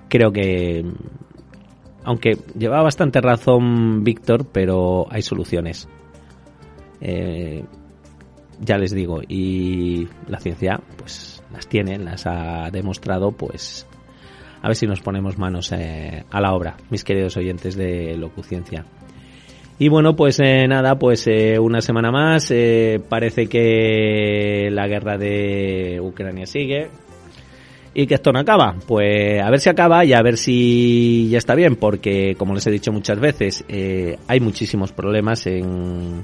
creo que aunque lleva bastante razón Víctor, pero hay soluciones. Eh, ya les digo, y la ciencia, pues las tiene, las ha demostrado, pues a ver si nos ponemos manos eh, a la obra, mis queridos oyentes de Locuciencia. Y bueno, pues eh, nada, pues eh, una semana más. Parece que la guerra de Ucrania sigue. Y que esto no acaba. Pues a ver si acaba y a ver si ya está bien, porque como les he dicho muchas veces, hay muchísimos problemas en,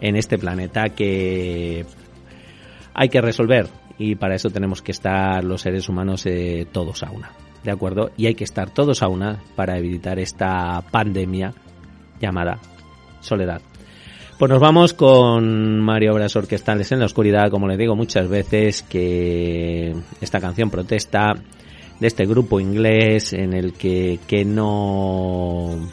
en este planeta que hay que resolver. Y para eso tenemos que estar los seres humanos todos a una. ¿De acuerdo? Y hay que estar todos a una para evitar esta pandemia llamada Soledad. Pues nos vamos con Mario Obras Orquestales en la Oscuridad, como le digo muchas veces, que esta canción protesta de este grupo inglés en el que, que no...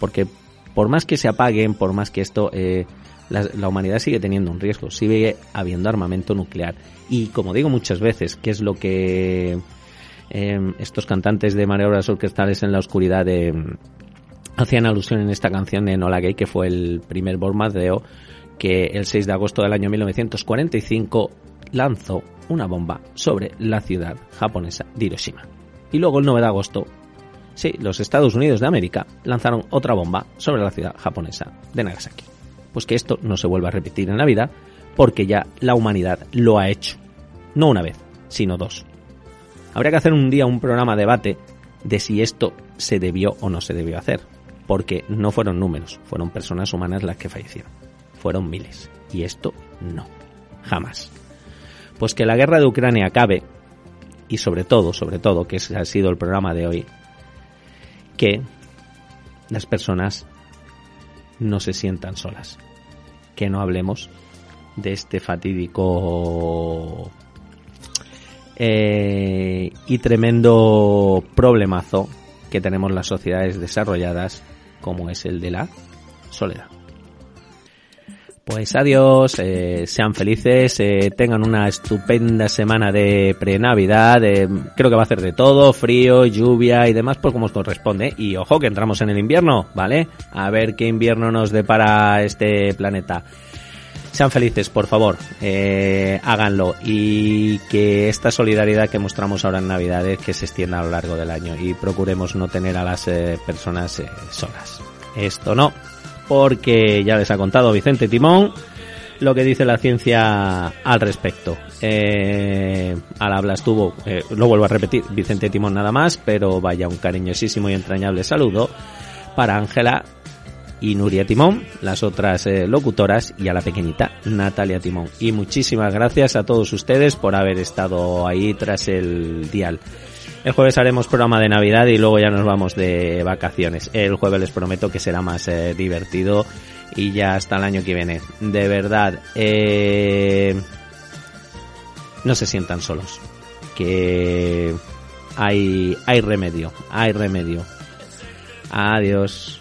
Porque por más que se apaguen, por más que esto... Eh, la, humanidad sigue teniendo un riesgo, sigue habiendo armamento nuclear. Y como digo muchas veces, ¿qué es lo que eh, estos cantantes de maniobras orquestales en la oscuridad de, hacían alusión en esta canción de Nola Gay, que fue el primer bombardeo que el 6 de agosto del año 1945 lanzó una bomba sobre la ciudad japonesa de Hiroshima. Y luego el 9 de agosto, sí, los Estados Unidos de América lanzaron otra bomba sobre la ciudad japonesa de Nagasaki. Pues que esto no se vuelva a repetir en la vida porque ya la humanidad lo ha hecho. No una vez, sino dos. Habría que hacer un día un programa debate de si esto se debió o no se debió hacer porque no fueron números, fueron personas humanas las que fallecieron. Fueron miles. Y esto no. Jamás. Pues que la guerra de Ucrania acabe, y sobre todo, sobre todo, que ese ha sido el programa de hoy, que las personas no se sientan solas. Que no hablemos de este fatídico eh, y tremendo problemazo que tenemos las sociedades desarrolladas como es el de la soledad. Pues adiós, eh, sean felices, eh, tengan una estupenda semana de pre-Navidad, eh, creo que va a hacer de todo, frío, lluvia y demás, pues como os corresponde. Y ojo que entramos en el invierno, ¿vale? A ver qué invierno nos depara este planeta. Sean felices, por favor, háganlo y que esta solidaridad que mostramos ahora en Navidades que se extienda a lo largo del año y procuremos no tener a las personas solas. Esto no, porque ya les ha contado Vicente Timón lo que dice la ciencia al respecto. Eh, al habla estuvo, eh, lo vuelvo a repetir, Vicente Timón nada más, pero vaya un cariñosísimo y entrañable saludo para Ángela y Nuria Timón, las otras eh, locutoras, y a la pequeñita Natalia Timón. Y muchísimas gracias a todos ustedes por haber estado ahí tras el dial. El jueves haremos programa de Navidad y luego ya nos vamos de vacaciones. El jueves les prometo que será más eh, divertido y ya hasta el año que viene. De verdad, eh, no se sientan solos. Que hay, hay remedio, hay remedio. Adiós.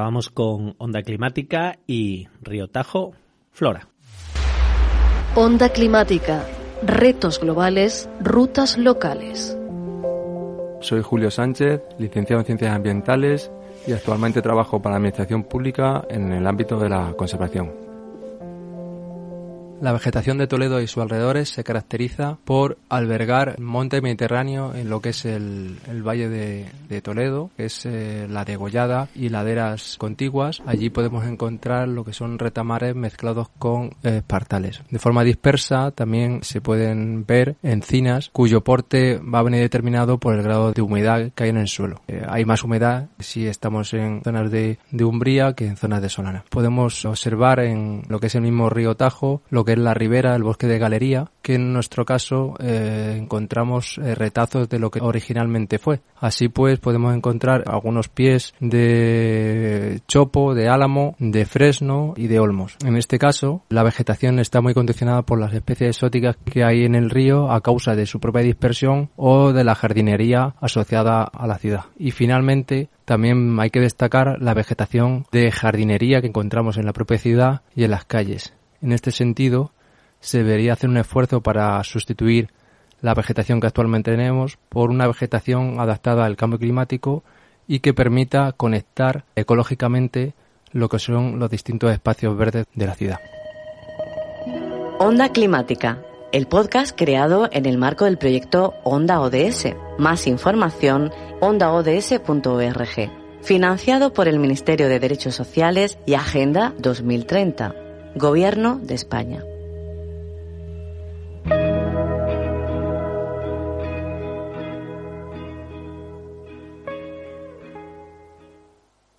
Vamos con Onda Climática y Río Tajo, Flora. Onda Climática, retos globales, rutas locales. Soy Julio Sánchez, licenciado en Ciencias Ambientales y actualmente trabajo para la Administración Pública en el ámbito de la conservación. La vegetación de Toledo y sus alrededores se caracteriza por albergar monte mediterráneo en lo que es el, valle de, Toledo, que es eh, la degollada y laderas contiguas. Allí podemos encontrar lo que son retamares mezclados con eh, espartales. De forma dispersa también se pueden ver encinas cuyo porte va a venir determinado por el grado de humedad que hay en el suelo. Eh, hay más humedad si estamos en zonas de, de umbría que en zonas de solana. Podemos observar en lo que es el mismo río Tajo lo que es la ribera, el bosque de galería, que en nuestro caso eh, encontramos eh, retazos de lo que originalmente fue. Así pues podemos encontrar algunos pies de chopo, de álamo, de fresno y de olmos. En este caso, la vegetación está muy condicionada por las especies exóticas que hay en el río a causa de su propia dispersión o de la jardinería asociada a la ciudad. Y finalmente, también hay que destacar la vegetación de jardinería que encontramos en la propia ciudad y en las calles. En este sentido, se debería hacer un esfuerzo para sustituir la vegetación que actualmente tenemos por una vegetación adaptada al cambio climático y que permita conectar ecológicamente lo que son los distintos espacios verdes de la ciudad. Onda Climática, el podcast creado en el marco del proyecto Onda ODS. Más información, ondaods.org. Financiado por el Ministerio de Derechos Sociales y Agenda 2030. Gobierno de España.